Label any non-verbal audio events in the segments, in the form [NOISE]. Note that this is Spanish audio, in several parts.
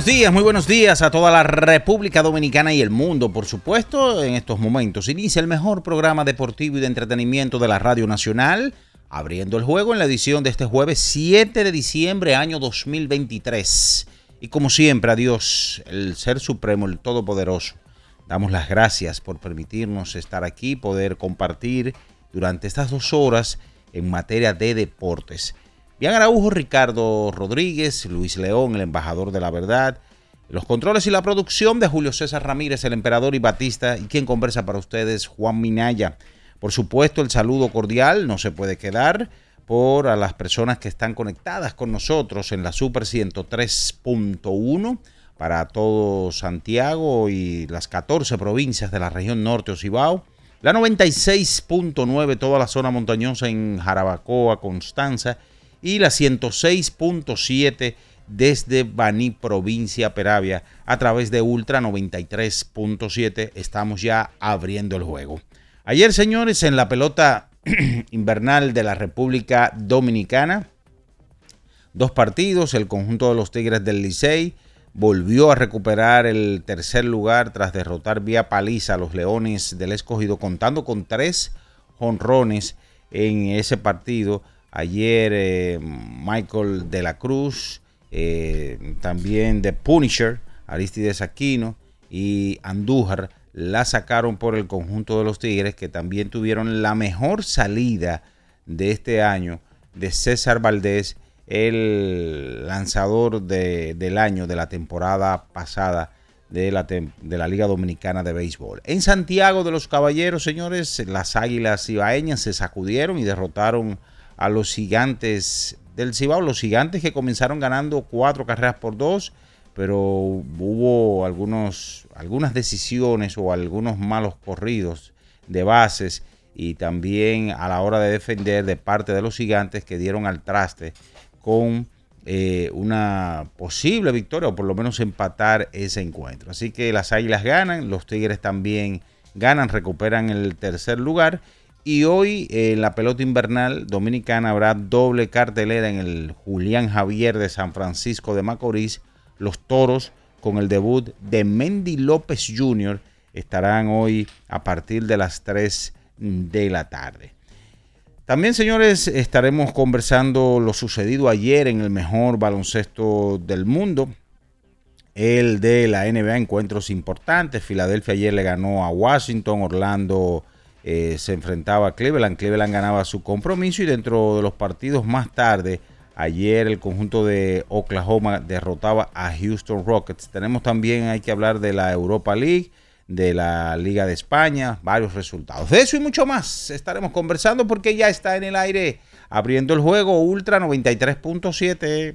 Buenos días, muy buenos días a toda la República Dominicana y el mundo, por supuesto. En estos momentos inicia el mejor programa deportivo y de entretenimiento de la Radio Nacional, abriendo el juego en la edición de este jueves 7 de diciembre, año 2023. Y como siempre, a Dios, el Ser Supremo, el Todopoderoso, damos las gracias por permitirnos estar aquí, poder compartir durante estas dos horas en materia de deportes. Bian Araujo, Ricardo Rodríguez, Luis León, el embajador de la verdad, los controles y la producción de Julio César Ramírez, el emperador y Batista, y quien conversa para ustedes, Juan Minaya. Por supuesto, el saludo cordial no se puede quedar por a las personas que están conectadas con nosotros en la Super 103.1 para todo Santiago y las 14 provincias de la región norte Ocibao. La 96.9, toda la zona montañosa en Jarabacoa, Constanza. Y la 106.7 desde Baní, provincia Peravia, a través de Ultra 93.7. Estamos ya abriendo el juego. Ayer, señores, en la pelota [CLEARS THROAT] invernal de la República Dominicana, dos partidos, el conjunto de los Tigres del Licey volvió a recuperar el tercer lugar tras derrotar vía paliza a los Leones del Escogido, contando con tres jonrones en ese partido. Ayer eh, Michael de la Cruz, eh, también de Punisher, Aristides Aquino y Andújar la sacaron por el conjunto de los Tigres, que también tuvieron la mejor salida de este año de César Valdés, el lanzador de- del año de la temporada pasada de la, de la Liga Dominicana de Béisbol. En Santiago de los Caballeros, señores, las Águilas Ibaeñas se sacudieron y derrotaron a los gigantes del Cibao, los gigantes que comenzaron ganando cuatro carreras por dos, pero hubo algunos, algunas decisiones o algunos malos corridos de bases y también a la hora de defender de parte de los gigantes que dieron al traste con eh, una posible victoria o por lo menos empatar ese encuentro. Así que las Águilas ganan, los Tigres también ganan, recuperan el tercer lugar y hoy eh, en la pelota invernal dominicana habrá doble cartelera en el Julián Javier de San Francisco de Macorís. Los Toros con el debut de Mendy López Jr. estarán hoy a partir de las 3 de la tarde. También, señores, estaremos conversando lo sucedido ayer en el mejor baloncesto del mundo. El de la NBA, encuentros importantes. Filadelfia ayer le ganó a Washington. Orlando eh, se enfrentaba a Cleveland. Cleveland ganaba su compromiso y dentro de los partidos más tarde, ayer el conjunto de Oklahoma derrotaba a Houston Rockets. Tenemos también, hay que hablar de la Europa League, de la Liga de España, varios resultados. De eso y mucho más estaremos conversando porque ya está en el aire abriendo el juego Ultra 93.7.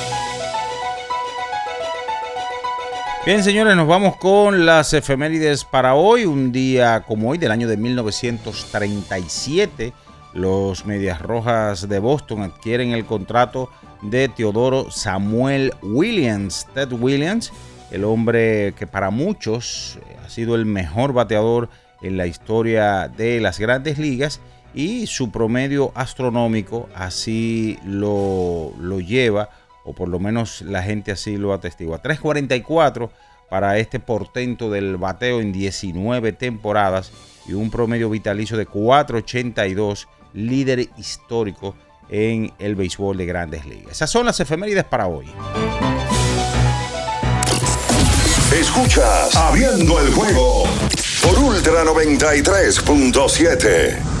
Bien, señores, nos vamos con las efemérides para hoy. Un día como hoy, del año de 1937, los Medias Rojas de Boston adquieren el contrato de Teodoro Samuel Williams. Ted Williams, el hombre que para muchos ha sido el mejor bateador en la historia de las grandes ligas y su promedio astronómico así lo, lo lleva, o por lo menos la gente así lo atestigua. 344 para este portento del bateo en 19 temporadas y un promedio vitalicio de 482, líder histórico en el béisbol de grandes ligas. Esas son las efemérides para hoy. Escuchas Abriendo el juego por Ultra 93.7.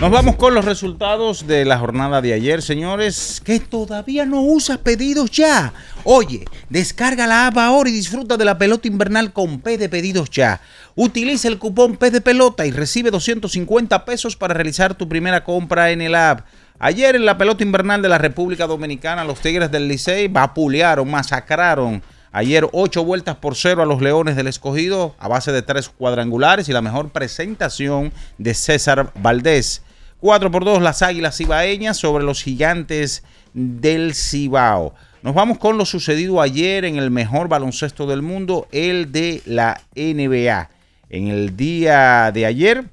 Nos vamos con los resultados de la jornada de ayer, señores. Que todavía no usas pedidos ya. Oye, descarga la app ahora y disfruta de la pelota invernal con P de pedidos ya. Utiliza el cupón P de pelota y recibe 250 pesos para realizar tu primera compra en el app. Ayer en la pelota invernal de la República Dominicana, los Tigres del Licey vapulearon, masacraron. Ayer ocho vueltas por cero a los Leones del Escogido a base de tres cuadrangulares y la mejor presentación de César Valdés. 4 por 2 las Águilas Cibaeñas sobre los Gigantes del Cibao. Nos vamos con lo sucedido ayer en el mejor baloncesto del mundo, el de la NBA. En el día de ayer,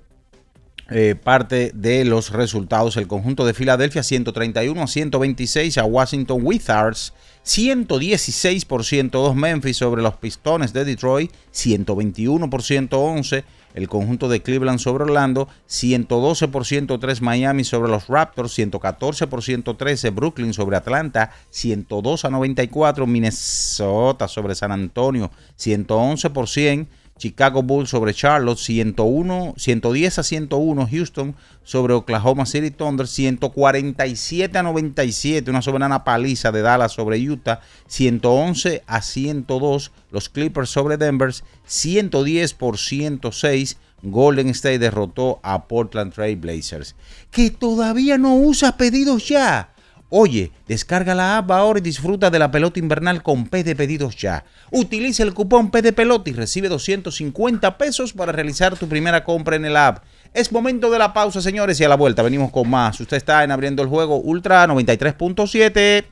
eh, parte de los resultados, el conjunto de Filadelfia 131 a 126 a Washington Wizards, 116 por 102 Memphis sobre los Pistones de Detroit, 121 por 111 el conjunto de Cleveland sobre Orlando, 112 por 103 Miami sobre los Raptors, 114 por 113 Brooklyn sobre Atlanta, 102 a 94 Minnesota sobre San Antonio, 111 por 100 Chicago Bulls sobre Charlotte, 101, 110 a 101 Houston sobre Oklahoma City Thunder, 147 a 97, una soberana paliza de Dallas sobre Utah, 111 a 102 los Clippers sobre Denver, 110 por 106 Golden State derrotó a Portland Trail Blazers. Que todavía no usa pedidos ya. Oye, descarga la app ahora y disfruta de la pelota invernal con P de pedidos ya. Utiliza el cupón P de pelota y recibe 250 pesos para realizar tu primera compra en el app. Es momento de la pausa, señores, y a la vuelta venimos con más. Usted está en abriendo el juego Ultra 93.7.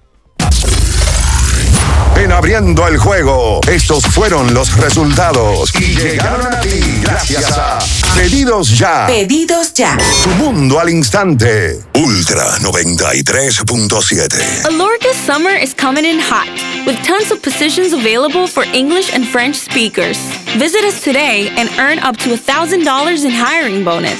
En abriendo el juego, estos fueron los resultados y llegaron a ti gracias a Pedidos Ya. Pedidos Ya. Tu mundo al instante. Ultra 93.7. Alorca's summer is coming in hot, with tons of positions available for English and French speakers. Visit us today and earn up to $1,000 in hiring bonus.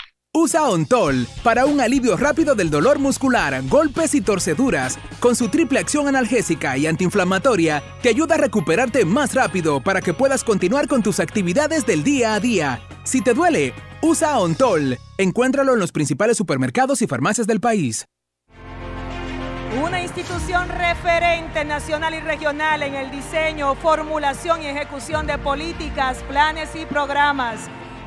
Usa Ontol para un alivio rápido del dolor muscular, golpes y torceduras. Con su triple acción analgésica y antiinflamatoria, te ayuda a recuperarte más rápido para que puedas continuar con tus actividades del día a día. Si te duele, usa Ontol. Encuéntralo en los principales supermercados y farmacias del país. Una institución referente nacional y regional en el diseño, formulación y ejecución de políticas, planes y programas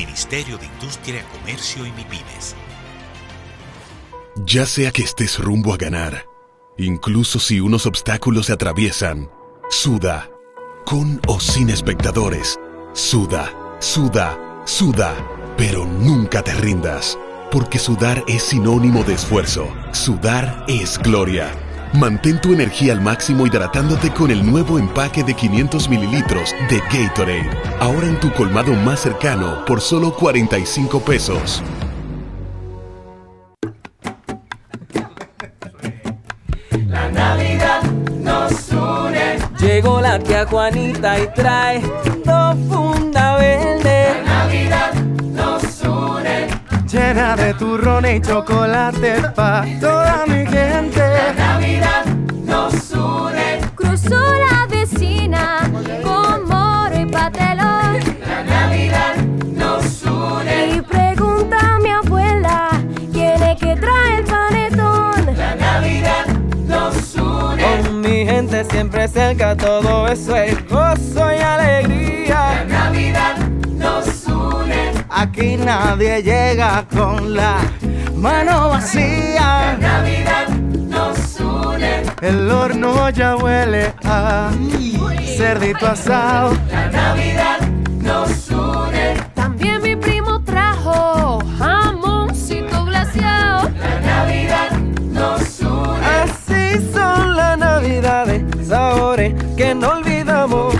Ministerio de Industria, Comercio y MIPINES. Ya sea que estés rumbo a ganar, incluso si unos obstáculos se atraviesan, suda, con o sin espectadores, suda, suda, suda, pero nunca te rindas, porque sudar es sinónimo de esfuerzo, sudar es gloria. Mantén tu energía al máximo hidratándote con el nuevo empaque de 500 mililitros de Gatorade. Ahora en tu colmado más cercano por solo 45 pesos. La Navidad nos une. Llegó la tía Juanita y trae dos funda Llena de turrones y chocolate pa' toda mi gente. La Navidad nos une. Cruzó la vecina con moro y patelón. La Navidad nos une. Y pregunta a mi abuela quién es que trae el panetón. La Navidad nos une. Con mi gente siempre cerca, todo eso es gozo y alegría. La Navidad. Aquí nadie llega con la mano vacía. La Navidad nos une. El horno ya huele a cerdito asado. La Navidad nos une. También mi primo trajo jamoncito glaseado. La Navidad nos une. Así son las navidades, sabores que no olvidamos.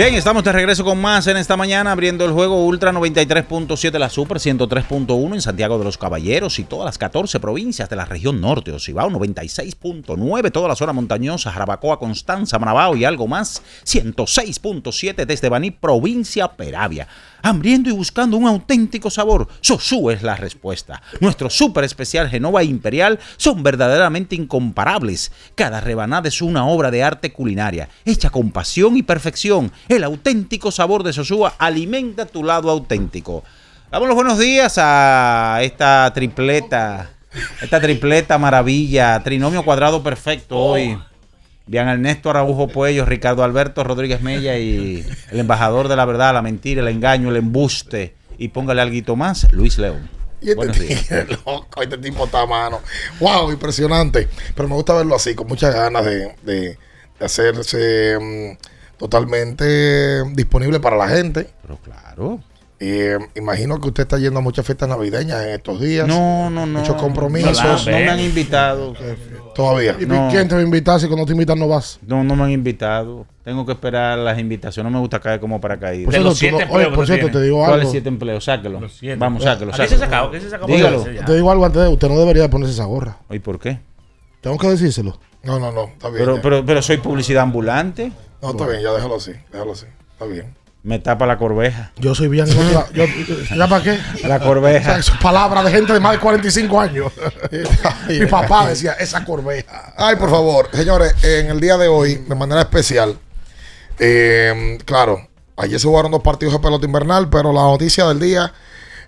Bien, estamos de regreso con más en esta mañana, abriendo el juego Ultra 93.7, la Super 103.1 en Santiago de los Caballeros y todas las 14 provincias de la región norte, Ocibao 96.9, toda la zona montañosa, Jarabacoa, Constanza, Manabao y algo más, 106.7 desde Baní, provincia Peravia. Hambriento y buscando un auténtico sabor, Sosú es la respuesta. Nuestro súper especial Genova Imperial son verdaderamente incomparables. Cada rebanada es una obra de arte culinaria, hecha con pasión y perfección. El auténtico sabor de Sosúa alimenta tu lado auténtico. Damos los buenos días a esta tripleta, esta tripleta maravilla, trinomio cuadrado perfecto hoy. Bien Ernesto Araujo Puello, Ricardo Alberto Rodríguez Mella y el embajador de la verdad, la mentira, el engaño, el embuste. Y póngale algo más, Luis León. Y este tigre, [LAUGHS] loco, este tipo está a mano. Wow, impresionante. Pero me gusta verlo así, con muchas ganas de, de- de hacerse mm, totalmente disponible para la gente. Pero claro. Eh, imagino que usted está yendo a muchas fiestas navideñas en estos días. No, no, no. Muchos compromisos. No, no me han invitado. Todavía. ¿Y No. quién te va a invitar si cuando te invitan no vas? No, no me han invitado. Tengo que esperar las invitaciones. No me gusta caer como paracaídas. Por cierto, tú no- oye, por cierto, te digo ¿Cuáles algo. siete empleos? Sáquelo. siete. Vamos, sáquelo. ¿A qué sáquelo. se sacó? ¿Qué se sacó? Dígalo. Te digo algo antes de usted no debería de ponerse esa gorra. ¿Y por qué? Tengo que decírselo. No, no, no, está bien. Pero, ya. pero, pero soy publicidad ambulante. no, está bien, ya déjalo así, déjalo así. Está bien. Me tapa la corveja. Yo soy bien. [LAUGHS] yo, ¿Ya para qué? La corveja. O sea, eso es palabra de gente de más de 45 años. [LAUGHS] Mi papá decía, esa corveja. Ay, por favor, señores, en el día de hoy, de manera especial, eh, claro, ayer se jugaron dos partidos de pelota invernal, pero la noticia del día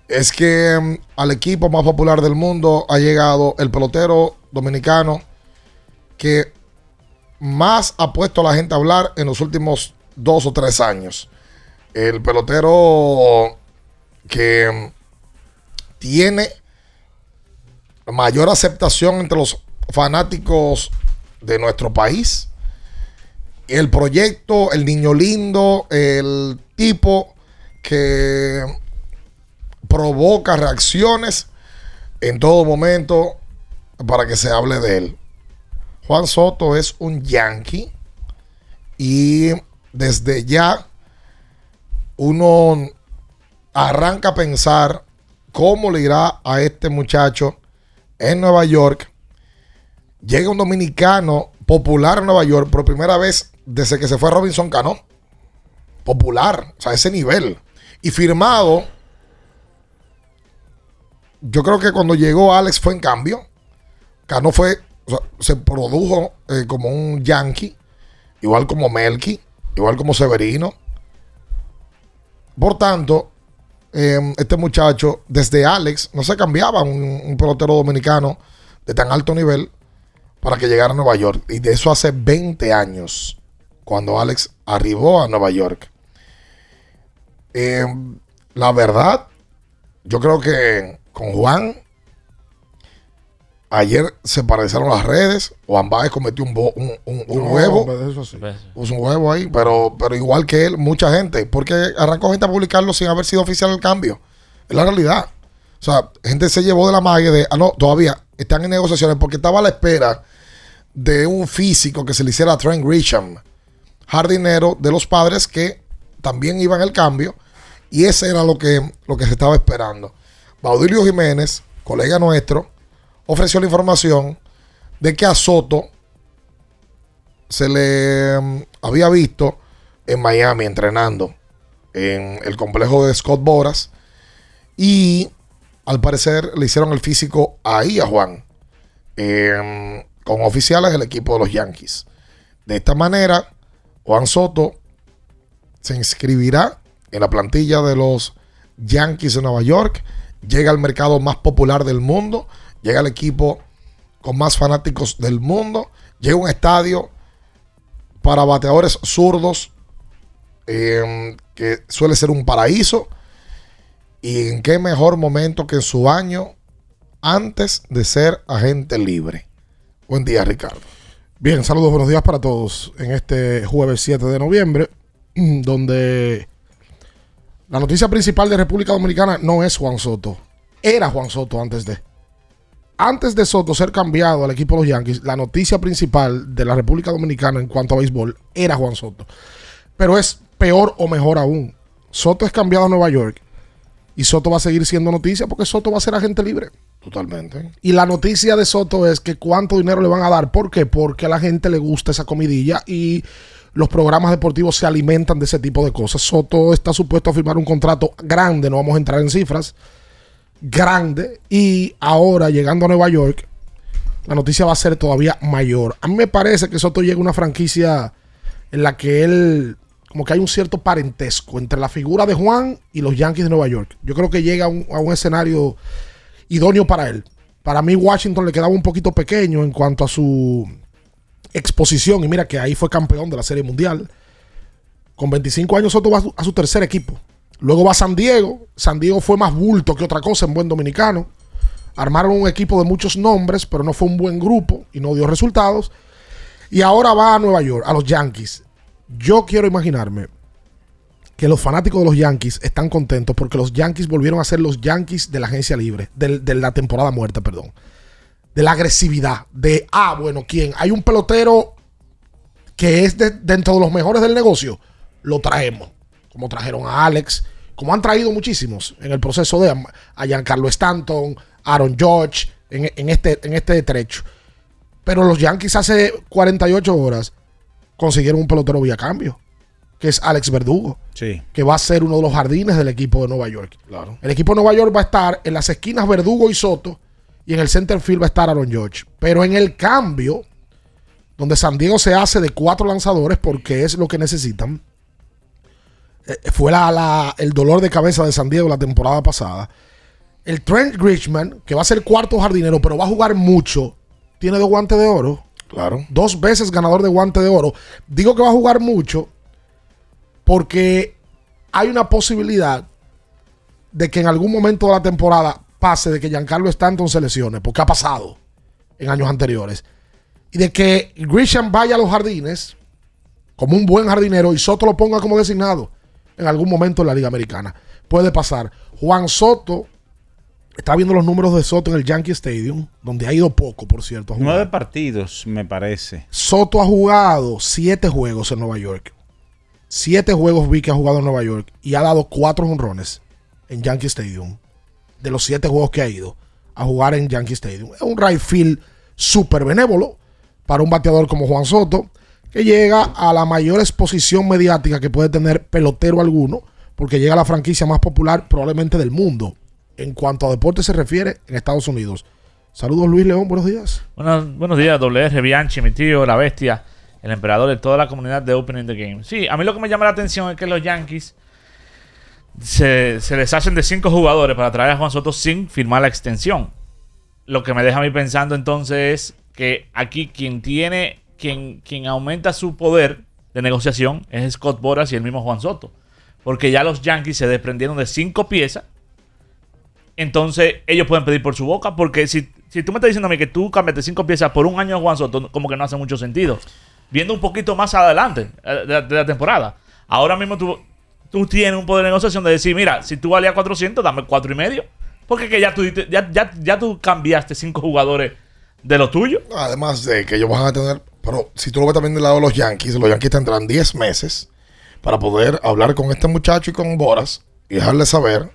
es que mm, al equipo más popular del mundo ha llegado el pelotero dominicano que más ha puesto a la gente a hablar en los últimos dos o tres años. El pelotero que tiene mayor aceptación entre los fanáticos de nuestro país. El proyecto, el niño lindo, el tipo que provoca reacciones en todo momento para que se hable de él. Juan Soto es un yankee y desde ya uno arranca a pensar cómo le irá a este muchacho en Nueva York. Llega un dominicano popular en Nueva York por primera vez desde que se fue Robinson Cano. Popular, o sea, ese nivel. Y firmado, yo creo que cuando llegó Alex fue en cambio. Cano fue, o sea, se produjo eh, como un yankee, igual como Melky, igual como Severino. Por tanto, eh, este muchacho, desde Alex, no se cambiaba un, un pelotero dominicano de tan alto nivel para que llegara a Nueva York. Y de eso hace 20 años, cuando Alex arribó a Nueva York. Eh, la verdad, yo creo que con Juan, ayer se paralizaron las redes. Juan Baez cometió un, bo- un, un- un No, huevo. hombre, eso sí. Puso un huevo ahí, pero, pero igual que él, mucha gente. Porque arrancó gente a publicarlo sin haber sido oficial el cambio. Es la realidad. O sea, gente se llevó de la magia de. Ah, no, todavía están en negociaciones porque estaba a la espera de un físico que se le hiciera a Trent Grisham, jardinero de los padres que también iban al cambio. Y ese era lo que, lo que se estaba esperando. Baudilio Jiménez, colega nuestro, ofreció la información de que a Soto se le mm, había visto en Miami entrenando en el complejo de Scott Boras y al parecer le hicieron el físico ahí a Juan em, con oficiales del equipo de los Yankees. De esta manera, Juan Soto se inscribirá en la plantilla de los Yankees de Nueva York, llega al mercado más popular del mundo, llega al equipo con más fanáticos del mundo, llega un estadio para bateadores zurdos, eh, que suele ser un paraíso. Y en qué mejor momento que en su año antes de ser agente libre. Buen día, Ricardo. Bien, saludos, buenos días para todos en este jueves 7 de noviembre, [CLEARS THROAT] donde la noticia principal de República Dominicana no es Juan Soto, era Juan Soto antes de. Antes de Soto ser cambiado al equipo de los Yankees, la noticia principal de la República Dominicana en cuanto a béisbol era Juan Soto. Pero es peor o mejor aún. Soto es cambiado a Nueva York y Soto va a seguir siendo noticia porque Soto va a ser agente libre. Totalmente. Y la noticia de Soto es que cuánto dinero le van a dar. ¿Por qué? Porque a la gente le gusta esa comidilla y los programas deportivos se alimentan de ese tipo de cosas. Soto está supuesto a firmar un contrato grande, no vamos a entrar en cifras, grande, y ahora llegando a Nueva York, la noticia va a ser todavía mayor. A mí me parece que Soto llega a una franquicia en la que él, como que hay un cierto parentesco entre la figura de Juan y los Yankees de Nueva York. Yo creo que llega a un, escenario idóneo para él. Para mí Washington le quedaba un poquito pequeño en cuanto a su exposición. Y mira que ahí fue campeón de la Serie Mundial. Con 25 años Soto va a su tercer equipo. Luego va San Diego. San Diego fue más bulto que otra cosa en buen dominicano. Armaron un equipo de muchos nombres, pero no fue un buen grupo y no dio resultados. Y ahora va a Nueva York, a los Yankees. Yo quiero imaginarme que los fanáticos de los Yankees están contentos porque los Yankees volvieron a ser los Yankees de la agencia libre, del- de, la temporada muerta, perdón. De la agresividad, de, ah, bueno, ¿quién? Hay un pelotero que es de- dentro de los mejores del negocio, lo traemos. Como trajeron a Alex, como han traído muchísimos en el proceso de a- Giancarlo Stanton, Aaron George, en, en este, en este trecho. Pero los Yankees hace 48 horas consiguieron un pelotero vía cambio, que es Alex Verdugo, Sí. que va a ser uno de los jardines del equipo de Nueva York. Claro. El equipo de Nueva York va a estar en las esquinas Verdugo y Soto, y en el center field va a estar Aaron George. Pero en el cambio, donde San Diego se hace de cuatro lanzadores porque es lo que necesitan, fue la- la- el dolor de cabeza de San Diego la temporada pasada. El Trent Grishman, que va a ser cuarto jardinero, pero va a jugar mucho, tiene dos guantes de oro. Claro. Dos veces ganador de guante de oro. Digo que va a jugar mucho porque hay una posibilidad de que en algún momento de la temporada pase de que Giancarlo Stanton se lesione, porque ha pasado en años anteriores. Y de que Grisham vaya a los jardines como un buen jardinero y Soto lo ponga como designado en algún momento en la Liga Americana. Puede pasar. Juan Soto está viendo los números de Soto en el Yankee Stadium, donde ha ido poco, por cierto. a jugar. Nueve partidos, me parece. Soto ha jugado siete juegos en Nueva York. Siete juegos vi que ha jugado en Nueva York y ha dado cuatro honrones en Yankee Stadium. De los siete juegos que ha ido a jugar en Yankee Stadium. Es un right field súper benévolo para un bateador como Juan Soto, que llega a la mayor exposición mediática que puede tener pelotero alguno, porque llega a la franquicia más popular probablemente del mundo en cuanto a deporte se refiere en Estados Unidos. Saludos Luis León, buenos días. Buenos, buenos días, WR, Bianchi, mi tío, la bestia, el emperador de toda la comunidad de Opening the Game. Sí, a mí lo que me llama la atención es que los Yankees se, se deshacen de cinco jugadores para traer a Juan Soto sin firmar la extensión. Lo que me deja a mí pensando entonces es que aquí quien tiene, quien, aumenta su poder de negociación es Scott Boras y el mismo Juan Soto. Porque ya los Yankees se desprendieron de cinco piezas entonces ellos pueden pedir por su boca. Porque si, si tú me estás diciendo a mí que tú cambiaste cinco piezas por un año de Juan Soto, como que no hace mucho sentido. Viendo un poquito más adelante eh, de, la temporada. Ahora mismo tú, tú tienes un poder de negociación de decir, mira, si tú valías 400, dame cuatro y medio. Porque que ya tú, ya, ya, ya tú cambiaste cinco jugadores de lo tuyo. Además de que ellos van a tener, pero si tú lo ves también del lado de los Yankees, los Yankees tendrán 10 meses para poder hablar con este muchacho y con Boras y dejarle saber.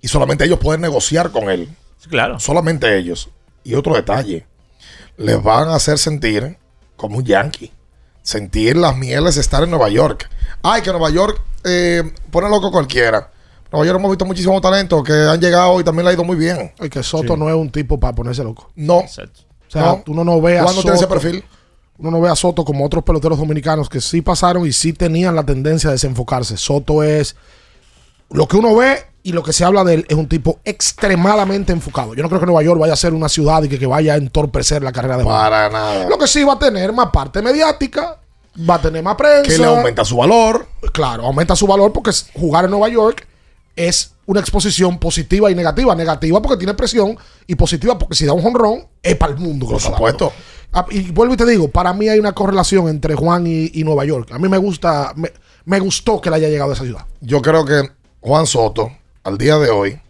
Y solamente ellos pueden negociar con él. claro. Solamente ellos. Y otro detalle, les van a hacer sentir como un Yankee. Sentir las mieles de estar en Nueva York. Ay, que Nueva York eh, pone loco cualquiera. Nueva York hemos visto muchísimos talentos que han llegado y también le ha ido muy bien. Y que Soto no es un tipo para ponerse loco. No. O sea, No. tú no, ves a ¿Cuándo Soto. tiene ese perfil? Uno no ve a Soto como otros peloteros dominicanos que sí pasaron y sí tenían la tendencia a desenfocarse. Soto es. Lo que uno ve y lo que se habla de él es un tipo extremadamente enfocado. Yo no creo que Nueva York vaya a ser una ciudad y que, que vaya a entorpecer la carrera de Juan. Para nada. Lo que sí va a tener más parte mediática, va a tener más prensa. Que le aumenta su valor. Claro, aumenta su valor porque jugar en Nueva York es una exposición positiva y negativa. Negativa porque tiene presión y positiva porque si da un jonrón es para el mundo. Por supuesto. Ah, Y vuelvo y te digo, para mí hay una correlación entre Juan y, y Nueva York. A mí me gusta, me, me gustó que le haya llegado a esa ciudad. Yo creo que Juan Soto, al día de hoy,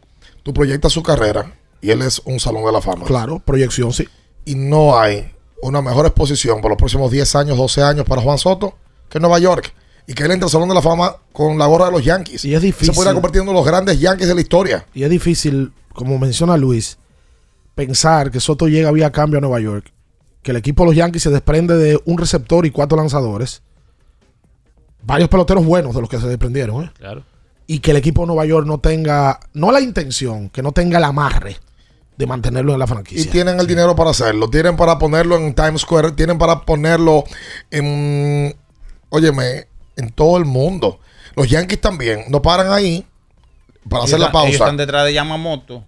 tú proyectas su carrera y él es un salón de la fama. Claro, proyección, sí. Y no hay una mejor exposición por los próximos 10 años, 12 años para Juan Soto que Nueva York. Y que él entre al salón de la fama con la gorra de los Yankees. Y es difícil. Se puede convertir en uno de los grandes Yankees de la historia. Y es difícil, como menciona Luis, pensar que Soto llega vía cambio a Nueva York. Que el equipo de los Yankees se desprende de un receptor y cuatro lanzadores. varios peloteros buenos de los que se desprendieron, ¿eh? Claro. Y que el equipo de Nueva York no tenga, no la intención, que no tenga el amarre de mantenerlo en la Y franquicia. tienen el dinero para hacerlo. Tienen para ponerlo en Times Square. Tienen para ponerlo en. Óyeme, en todo el mundo. Los Yankees también. No paran ahí para hacer la Ellos- Ellos pausa. están detrás de Yamamoto.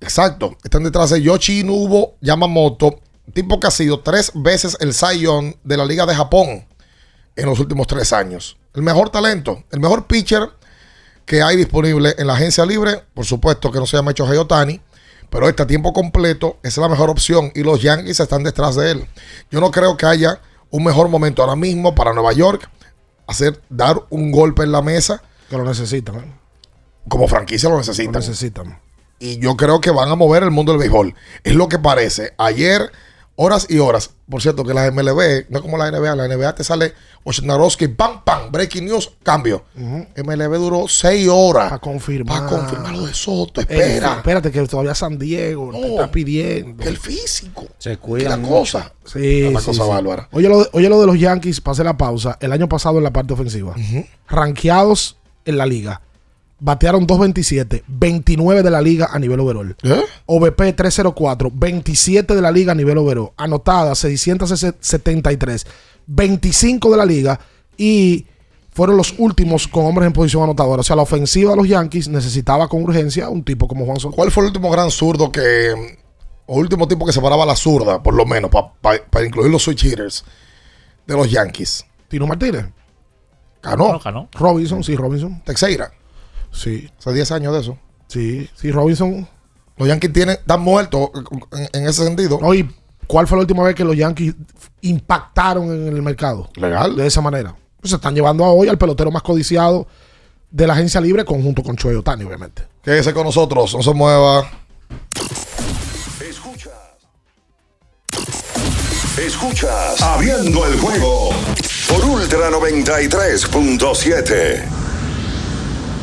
Exacto. Están detrás de Yoshi Nubo Yamamoto. Tipo que ha sido tres veces el Young de la Liga de Japón en los últimos tres años. El mejor talento. El mejor pitcher que hay disponible en la agencia libre. Por supuesto que no se llama hecho Otani. Pero este a tiempo completo es la mejor opción. Y los Yankees están detrás de él. Yo no creo que haya un mejor momento ahora mismo para Nueva York. Hacer, dar un golpe en la mesa. Que lo necesitan. ¿eh? Como franquicia lo necesitan. Lo necesitan. Y yo creo que van a mover el mundo del béisbol. Es lo que parece. Ayer, horas y horas. Por cierto, que la MLB, no es como la NBA, la NBA te sale Wojnarowski, pam, pam, breaking news, cambio. MLB duró seis horas. Para confirmar. Para confirmar lo de Soto. Eh, Espera. espérate, que todavía San Diego no, te está pidiendo. El físico. Se Que cuidan la mucho. cosa. Sí, La sí, cosa sí. bárbara. Oye lo, de- oye lo de los Yankees, pasé la pausa. El año pasado en la parte ofensiva. Ranqueados en la liga. Batearon 2.27, 29 de la liga a nivel overall. ¿Eh? OVP 304, 27 de la liga a nivel overall. Anotadas 673, 25 de la liga. Y fueron los últimos con hombres en posición anotadora. O sea, la ofensiva de los Yankees necesitaba con urgencia un tipo como Juan Soto. ¿Cuál fue el último gran zurdo que. O último tipo que separaba la zurda, por lo menos, para incluir los switch hitters de los Yankees? Tino Martínez. Ganó. No, ganó. Robinson, sí, Robinson. Teixeira. Sí. Hace 10 años de eso. Sí, sí, Robinson. Los Yankees tienen, están muertos en, en ese sentido. No, ¿y cuál fue la última vez que los Yankees impactaron en el mercado? Legal. De esa manera. Pues se están llevando a hoy al pelotero más codiciado de la agencia libre, conjunto con Choey Otani, obviamente. Quédese con nosotros, no se mueva. Escuchas Abriendo el juego por Ultra 93.7.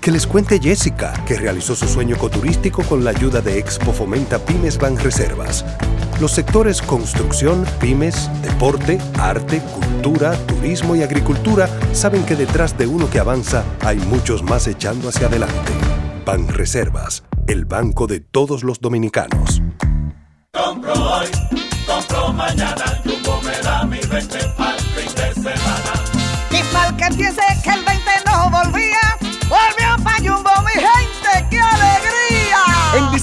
Que les cuente Jessica, que realizó su sueño ecoturístico con la ayuda de Expo Fomenta Pymes Banreservas. Los sectores construcción, pymes, deporte, arte, cultura, turismo y agricultura saben que detrás de uno que avanza hay muchos más echando hacia adelante. Banreservas, el banco de todos los dominicanos. Compro hoy, compro mañana, Jumbo me da mi 20 al fin de semana. Y mal que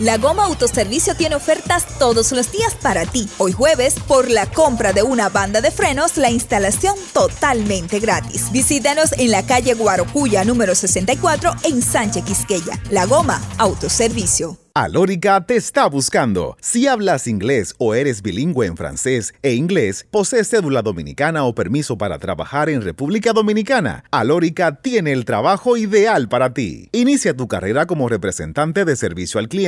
La Goma Autoservicio tiene ofertas todos los días para ti. Hoy jueves, por la compra de una banda de frenos, la instalación totalmente gratis. Visítanos en la calle Guarocuya número 64 en Sánchez Quisqueya. La Goma Autoservicio. Alórica te está buscando. Si hablas inglés o eres bilingüe en francés e inglés, posees cédula dominicana o permiso para trabajar en República Dominicana, Alórica tiene el trabajo ideal para ti. Inicia tu carrera como representante de servicio al cliente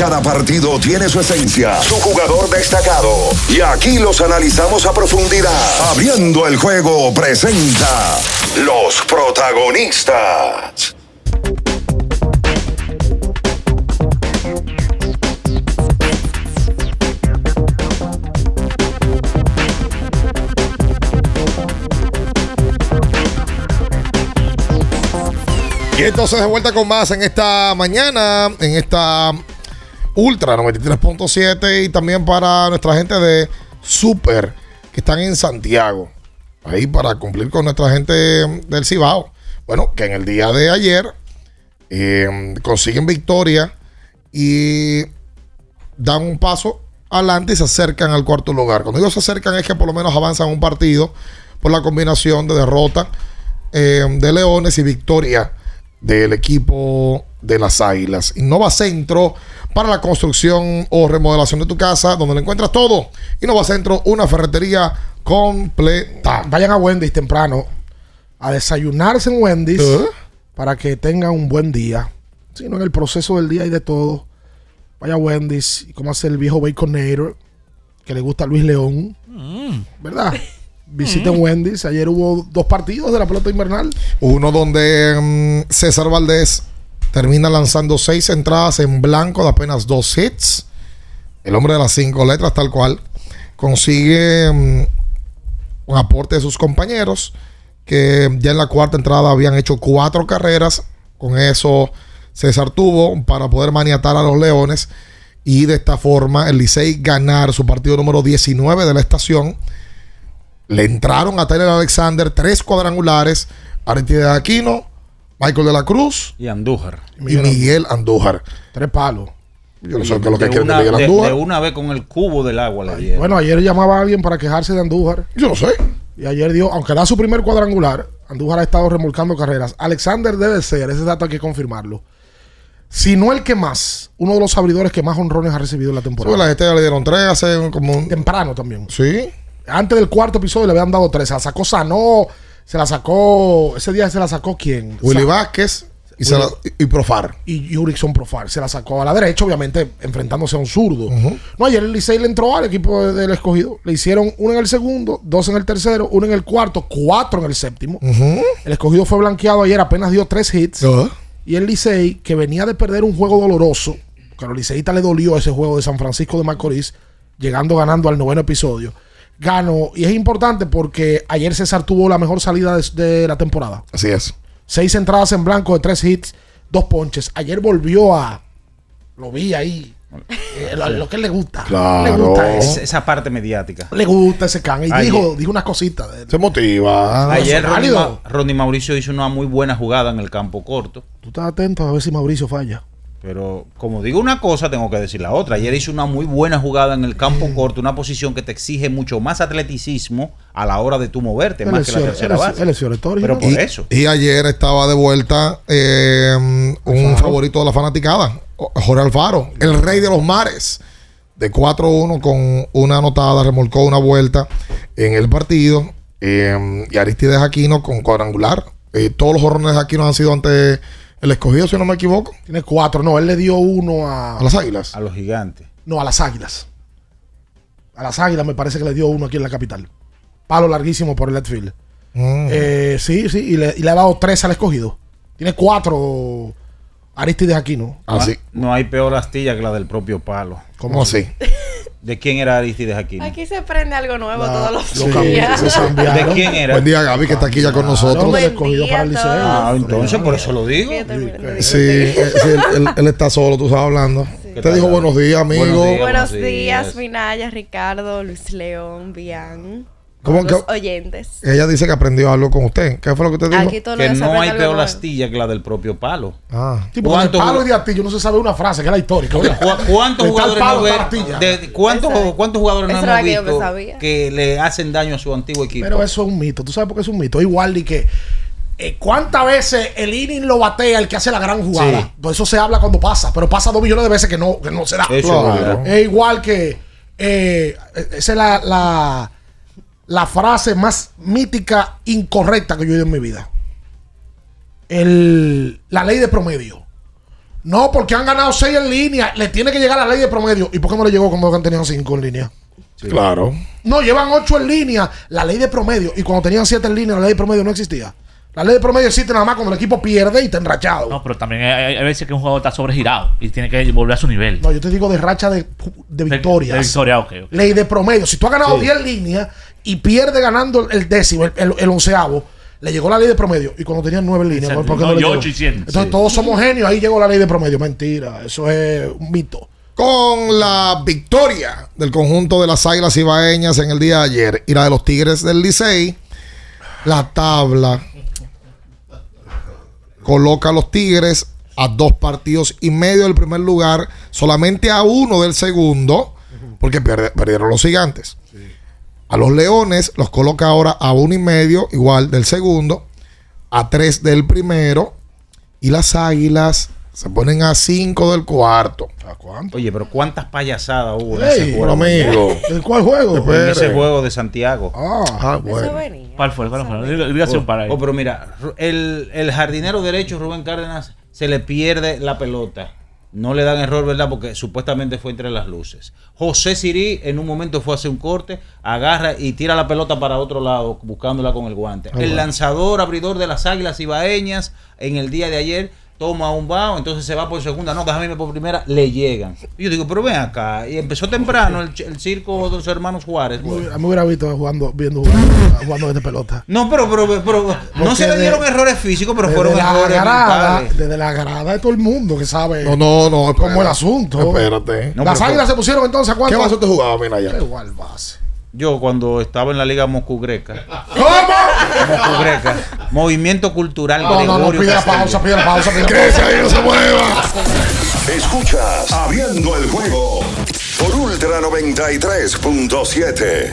Cada partido tiene su esencia, su jugador destacado. Y aquí los analizamos a profundidad. Abriendo el juego presenta los protagonistas. Y entonces de vuelta con más en esta mañana, en esta Ultra 93.7 y también para nuestra gente de Super que están en Santiago. Ahí para cumplir con nuestra gente del Cibao. Bueno, que en el día de ayer eh, consiguen victoria y dan un paso adelante y se acercan al cuarto lugar. Cuando digo se acercan es que por lo menos avanzan un partido por la combinación de derrota eh, de Leones y victoria del equipo de las Águilas. Innova Centro para la construcción o remodelación de tu casa, donde lo encuentras todo. Innova Centro, una ferretería completa. Vayan a Wendy's temprano a desayunarse en Wendy's para que tengan un buen día. Si no, en el proceso del día hay de todo. Vaya a Wendy's y como hace el viejo Baconator, que le gusta a Luis León. ¿Verdad? [LAUGHS] Visiten Wendy's. Ayer hubo dos partidos de la pelota invernal. Uno donde mm, César Valdés termina lanzando seis entradas en blanco de apenas dos hits. El hombre de las cinco letras, tal cual, consigue mm, un aporte de sus compañeros que ya en la cuarta entrada habían hecho cuatro carreras. Con eso César tuvo para poder maniatar a los Leones y de esta forma el Licey ganar su partido número 19 de la estación. Le entraron a Tyler Alexander tres cuadrangulares, Aristide Aquino, Michael de la Cruz y Andújar. y Miguel Andújar. Tres palos. Yo no sé qué es lo que quieren de Miguel Andújar. de una vez con el cubo del agua dieron. Bueno, ayer llamaba a alguien para quejarse de Andújar. Yo no sé. Y ayer dio, aunque da su primer cuadrangular, Andújar ha estado remolcando carreras. Alexander debe ser, ese dato hay que confirmarlo. si no el que más, uno de los abridores que más honrones ha recibido en la Sí, temporada. la gente le dieron tres hace como un... Temprano también. Sí. Antes del cuarto episodio le habían dado tres. Se la sacó Sanó, se la sacó. Ese día se la sacó quién? Willy Vázquez y, la- y Profar. y Jurickson Profar. Se la sacó a la derecha, obviamente, enfrentándose a un zurdo. No, ayer el Licey le entró al equipo de- del escogido. Le hicieron uno en el segundo, dos en el tercero, uno en el cuarto, cuatro en el séptimo. El escogido fue blanqueado ayer, apenas dio tres hits. Y el Licey, que venía de perder un juego doloroso, que a los liceístas le dolió ese juego de San Francisco de Macorís, llegando ganando al noveno episodio, ganó. Y es importante porque ayer César tuvo la mejor salida de, de la temporada. Así es. Seis entradas en blanco de tres hits, dos ponches. Ayer volvió a. Lo vi ahí. eh, lo, lo que le gusta. Le gusta Es- esa parte mediática. Le gusta ese can. Y Ayer- dijo, dijo unas cositas. de- Se motiva. Ayer. Ma- Ronnie Mauricio hizo una muy buena jugada en el campo corto. Tú estás atento a ver si Mauricio falla. Pero como digo una cosa, tengo que decir la otra. Ayer hizo una muy buena jugada en el campo corto, una posición que te exige mucho más atleticismo a la hora de tú moverte, más que la tercera es- base. Pero ¿no? por y, eso. y ayer estaba de vuelta eh, un favorito de la fanaticada, Jorge Alfaro, el rey de los mares. De 4-1 con una anotada, remolcó una vuelta en el partido. eh, y Aristides Aquino con cuadrangular. Eh, todos los jorrones de Aquino han sido ante el escogido, si no me equivoco. Tiene cuatro. No, él le dio uno a. A las águilas. A los gigantes. No, a las águilas. A las águilas me parece que le dio uno aquí en la capital. Palo larguísimo por el left field. Mm. Eh, sí, sí, y le, y le ha dado tres al escogido. Tiene cuatro Aristides Aquino. Así. No hay peor astilla que la del propio palo. ¿Cómo así? [LAUGHS] ¿De quién era Aristides Aquino? Aquí se prende algo nuevo La- todos los días. cambios se cambiaron. ¿De quién era? Buen día, Gaby, que está aquí ya con nosotros. Escogido día para el liceo. Ah, entonces por eso lo digo. Sí, eh, sí, él, él- él está solo, tú estás hablando. ¿Qué Te tal, dijo buenos días, amigo. Buenos días. Buenos días, Minaya, Ricardo, Luis León, Bian. ¿Cómo los que- oyentes. Ella dice que aprendió algo con usted. ¿Qué fue lo que te dijo? Aquí Que no hay peor astilla que la del propio palo. Ah. Sí, ¿Cuántos- palo y de Astillo no se sabe una frase que es la histórica. ¿verdad? ¿Cu- ¿Cuántos jugadores no ve- astilla. ¿cuántos, jugadores no hemos era que visto que le hacen daño a su antiguo equipo? Pero eso es un mito. ¿Tú sabes por qué es un mito? Igual de que. eh, ¿Cuántas veces el inning lo batea el que hace la gran jugada? Sí. Pues eso se habla cuando pasa, pero pasa dos millones de veces que no, que no se da. Claro. Es igual que. eh, esa es la, la, la frase más mítica, incorrecta que yo he oído en mi vida. El, la ley de promedio. No, porque han ganado seis en línea. Le tiene que llegar la ley de promedio. ¿Y por qué no le llegó cuando han tenido cinco en línea? Claro. No, llevan ocho en línea. La ley de promedio. Y cuando tenían siete en línea, la ley de promedio no existía. La ley de promedio existe nada más cuando el equipo pierde y está enrachado. No, pero también hay, veces que un jugador está sobregirado y tiene que volver a su nivel. No, yo te digo de racha de, de victorias. De victoria, ok. ok. Ley de promedio. Si tú has ganado Sí. 10 líneas y pierdes ganando el décimo, el, el- el onceavo, le llegó la ley de promedio. Y cuando tenían nueve líneas, Exacto. ¿por qué No. Entonces Sí. todos somos genios. Ahí llegó la ley de promedio. Mentira. Eso es un mito. Con la victoria del conjunto de las Águilas Ibaeñas en el día de ayer y la de los Tigres del Licey, la tabla coloca a los Tigres a dos partidos y medio del primer lugar, solamente a uno del segundo, porque pierde- perdieron los gigantes. A los Leones los coloca ahora a uno y medio, igual del segundo, a tres del primero, y las Águilas se ponen a cinco del cuarto. ¿A cuánto? Oye, pero cuántas payasadas hubo en Ey, ese Bueno, juego. amigo. ¿En cuál juego? En ese juego de Santiago. Ah, Ah, Eso bueno. ¿Cuál fue? ¿Cuál fue? Diga- Dígase un par ahí. Oh, pero mira, el, el jardinero derecho Rubén Cárdenas se le pierde la pelota. No le dan error, ¿verdad? Porque supuestamente fue entre las luces. José Sirí en un momento fue a hacer un corte, agarra y tira la pelota para otro lado, buscándola con el guante. el lanzador, abridor de las águilas ibaeñas, en el día de ayer, toma un bao, entonces se va por segunda, no, déjame irme por primera, le llegan. Y yo digo, pero ven acá. Y empezó temprano el, circo de los hermanos Juárez. A mí me hubiera visto jugando, viendo [LAUGHS] jugando, jugando de pelota. No, pero, pero, pero no se le dieron errores físicos, pero fueron desde la errores grada, mentales. desde la grada de todo el mundo que sabe No, no, no. cómo espera. el asunto. Espérate. No, Las águilas se pusieron entonces a ¿Qué cuánto. vaso te jugaba, mira ya? Igual base. Yo cuando estaba en la Liga Moscugreca, [LAUGHS] ¿Cómo? Moscugreca, Movimiento Cultural No, no, no, Gregorio pide la pausa, pide la pausa, pide la pausa. ahí no se mueva. Escuchas Abriendo el juego por Ultra 93.7.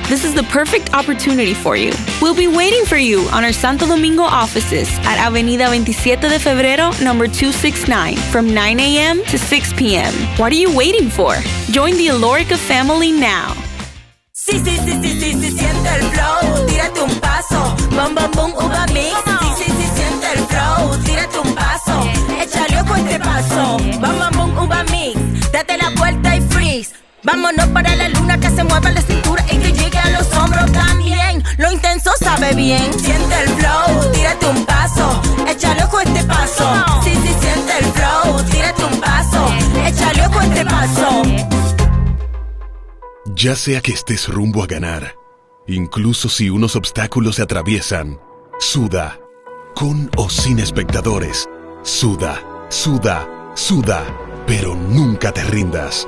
This is the perfect opportunity for you. We'll be waiting for you on our Santo Domingo offices at Avenida 27 de Febrero, number 269, from 9 a.m. to 6 p.m. What are you waiting for? Join the Alorica family now. Sí, sí, sí, sí, sí, sí, siente el flow, tírate un paso, bom, bom, bom, uva mix. Sí, sí, sí, siente el flow, tírate un paso, échale ojo este paso, bom, bom, bom, uva mix. Date la vuelta y freeze. Vámonos para la luna que se mueva la cintura y que llegue hombros también. Lo intenso sabe bien. Siente el flow, tírate un paso, échale ojo este paso. Sí, sí, siente el flow, tírate un paso, échale ojo este paso. Ya sea que estés rumbo a ganar, incluso si unos obstáculos se atraviesan, suda, con o sin espectadores, suda, suda, suda, pero nunca te rindas,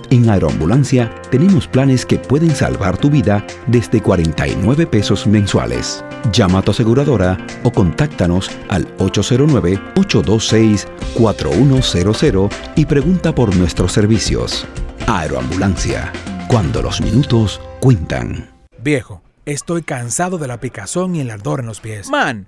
en Aeroambulancia tenemos planes que pueden salvar tu vida desde 49 pesos mensuales. Llama a tu aseguradora o contáctanos al 809-826-4100 y pregunta por nuestros servicios. Aeroambulancia, cuando los minutos cuentan. Viejo, estoy cansado de la picazón y el ardor en los pies. Man,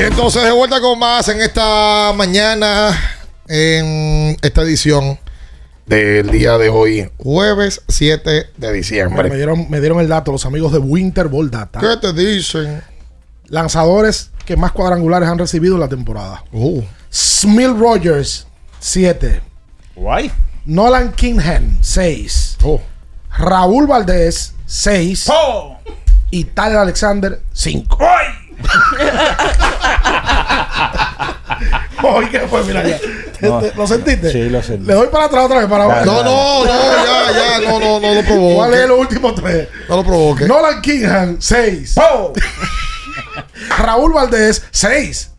Y entonces de vuelta con más en esta mañana, en esta edición del día de hoy, jueves 7 de diciembre. Me dieron, me dieron el dato los amigos de Winter Ball Data. ¿Qué te dicen? Lanzadores que más cuadrangulares han recibido en la temporada. Smil Rogers, 7. Guay. Nolan Kingham, 6. Raúl Valdés, 6. Y Tyler Alexander, 5. Oye, [LAUGHS] ¿qué fue? Mira ya. No. ¿Lo sentiste? Sí, lo sentí. Le doy para atrás otra vez para abajo. No, no, no, ya, ya, no, no, no lo provoque. ¿Cuál es los últimos tres? No lo provoque. Nolan Kingham, 6. Raúl Valdés, 6.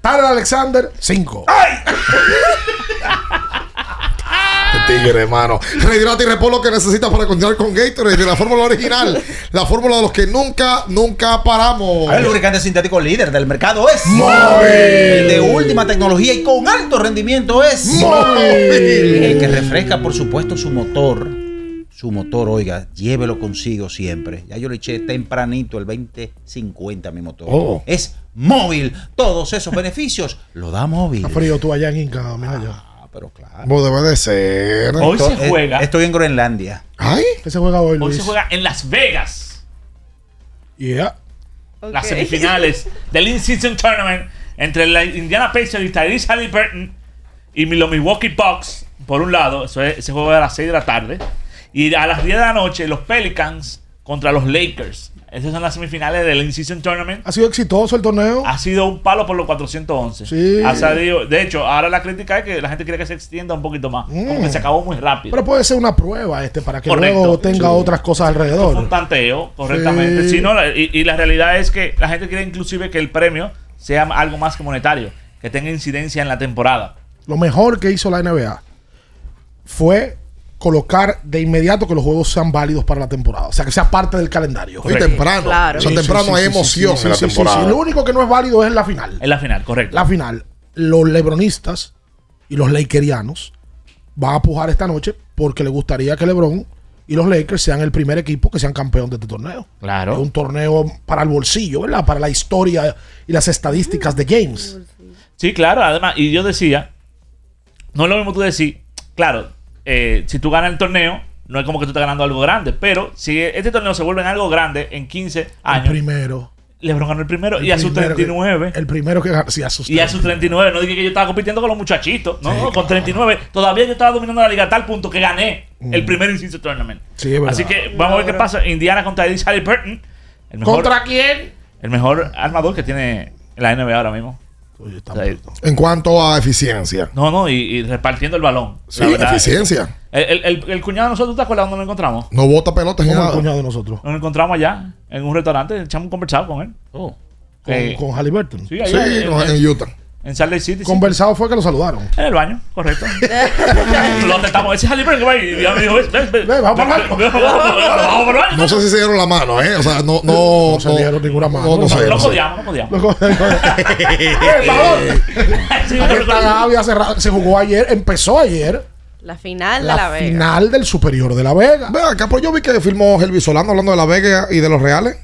Tyler Alexander, 5. Tigre, hermano. Rehidrata y repon lo que necesitas para continuar con Gatorade de la fórmula original. La fórmula de los que nunca, nunca paramos. El lubricante sintético líder del mercado es Móvil. El de última tecnología y con alto rendimiento es Móvil. El que refresca, por supuesto, su motor. Su motor, oiga, llévelo consigo siempre. Ya yo le eché tempranito el 2050 a mi motor. Oh. Es móvil. Todos esos beneficios lo da móvil. Está frío tú allá en Inca, mira allá. Ah, pero claro. Como debe de ser. Hoy se eh, juega. Estoy en Groenlandia. Ay. ¿Qué se juega hoy, Hoy Luis? se juega en Las Vegas. Yeah. Las semifinales [LAUGHS] del In-Season Tournament entre la Indiana Pacers y Tyrese Halliburton y los Milwaukee Bucks, por un lado, eso es- ese juego es a las 6 de la tarde. Y a las 10 de la noche, los Pelicans contra los Lakers. Esas son las semifinales del In-Season Tournament. ¿Ha sido exitoso el torneo? Ha sido un palo por los 411. Sí. Ha salido- de hecho, ahora la crítica es que la gente quiere que se extienda un poquito más. Como que se acabó muy rápido. Pero puede ser una prueba este para que Correcto. luego tenga Sí. otras cosas Fue un alrededor. tanteo, correctamente. Sí. No, y, y la realidad es que la gente quiere inclusive que el premio sea algo más que monetario, que tenga incidencia en la temporada. Lo mejor que hizo la NBA fue colocar de inmediato que los juegos sean válidos para la temporada. O sea, que sea parte del calendario. Muy temprano. Claro. O sea, Sí, temprano sí, hay emoción sí, en la sí, sí, temporada. sí. Lo único que no es válido es la final. En la final, correcto. La final. Los lebronistas y los lakerianos van a pujar esta noche porque les gustaría que LeBron y los Lakers sean el primer equipo que sean campeón de este torneo. Claro. Es un torneo para el bolsillo, ¿verdad? Para la historia y las estadísticas de James. Sí, claro, además, y yo decía, no es lo mismo tú decir, claro, eh, si tú ganas el torneo, no es como que tú estás ganando algo grande, pero si este torneo se vuelve en algo grande en 15 El años, primero. LeBron ganó el primero El y a sus primero que- 39. el primero que gana. Sí, a sus Y a sus 39, no dije que yo estaba compitiendo con los muchachitos, no, no, con 39. Todavía yo estaba dominando la liga a tal punto que gané el primer Inciso Tournament. Mm. Sí, es verdad. Así que vamos a ver qué pasa. Indiana contra Eddie Halliburton. El mejor, ¿Contra quién? El mejor armador que tiene la NBA ahora mismo. O sea, En cuanto a eficiencia. no, no, y, y repartiendo el balón. Sí, verdad. eficiencia. El, el- el- el cuñado de nosotros, ¿te acuerdas dónde lo encontramos? No bota pelotas ni Como el nada. cuñado de nosotros. Nos encontramos allá, en un restaurante, echamos un conversado con él. Con, Eh, con Halliburton. Sí, ahí Sí, en, no, en- en Utah. En Salt Lake City. sí. Conversado fue que lo saludaron. En el baño, correcto. [LAUGHS] lo atentamos. Ese es va y ya me dijo, ven, ven, vamos para el baño. Vamos para el baño. No sé si se dieron la mano, ¿eh? O sea, no, no. No se dieron ninguna mano. No, no sé. No no sé. podíamos, no podíamos. Luego- ¡Eh, rato- se jugó ayer, empezó ayer La final de La la Vega. final del Superior de La Vega. Ve acá, pues yo vi que filmó Helvi Solano hablando de la Vega y de los Reales.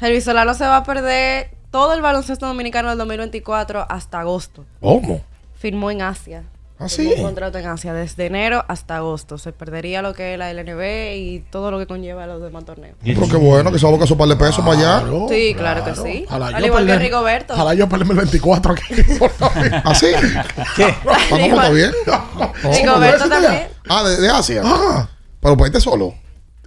Elvis Solano se va a perder todo el baloncesto dominicano del 2024 hasta agosto. ¿Cómo? Firmó en Asia. ¿Ah, sí? Un contrato en Asia desde enero hasta agosto. Se perdería lo que es la LNB y todo lo que conlleva los demás torneos. Pero qué bueno que solo que su par de pesos para allá. Claro, Sí, claro, que sí. Al igual que Rigoberto. Ojalá yo perderme el 24 aquí. [LAUGHS] ¿Así? ¿Qué? [LAUGHS] Vamos, está bien. Rigoberto también. Ah, de, de Asia. Ah, Pero para irte solo.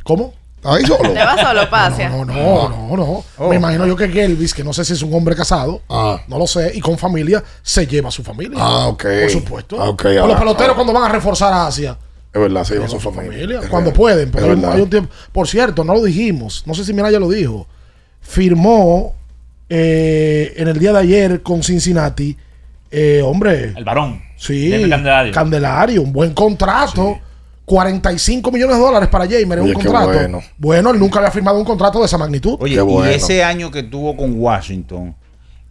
¿Cómo? ¿Estás ahí solo? Te vas solo para Asia. No, no, no, no. Me imagino yo que Gelvis, que no sé si es un hombre casado, Ah. no lo sé, y con familia, se lleva a su familia. Ah, ok. Por supuesto. Ah, ahora- los peloteros cuando van a reforzar a Asia. Es verdad, se lleva llevan su familia. cuando pueden. Pero Es hay un- verdad. hay un tiempo. Por cierto, no lo dijimos. No sé si Mira ya lo dijo. Firmó eh, en el día de ayer con Cincinnati. eh, hombre. El varón. Sí. Candelario. Candelario, un buen contrato. 45 millones de dólares para Jamer, Oye, un contrato. bueno. Bueno, él nunca había firmado un contrato de esa magnitud. Oye, Qué bueno. y ese año que tuvo con Washington,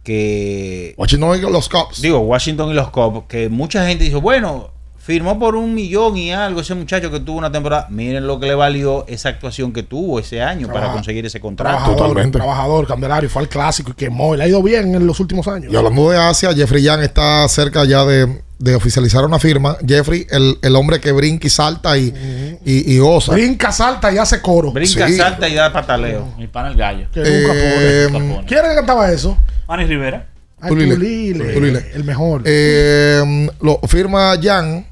que Washington y los Cubs. digo, Washington y los Cubs, que mucha gente dijo, bueno, firmó por un millón y algo ese muchacho que tuvo una temporada. Miren lo que le valió esa actuación que tuvo ese año para conseguir ese contrato. Trabajador, Totalmente. trabajador, Candelario, fue al clásico y quemó. Le ha ido bien en los últimos años. Y hablando de Asia, Jeffrey Young está cerca ya de, de oficializar una firma. Jeffrey, el, el hombre que brinca y salta y, y, y goza. Brinca, salta y hace coro. Brinca, Sí. salta y da pataleo. Mi pana el gallo. Que Eh, pone. Nunca pone. ¿Quién era que cantaba eso? Manny Rivera. Ay, Tulile. Tulile, Tulile. El mejor. Eh, lo firma Jan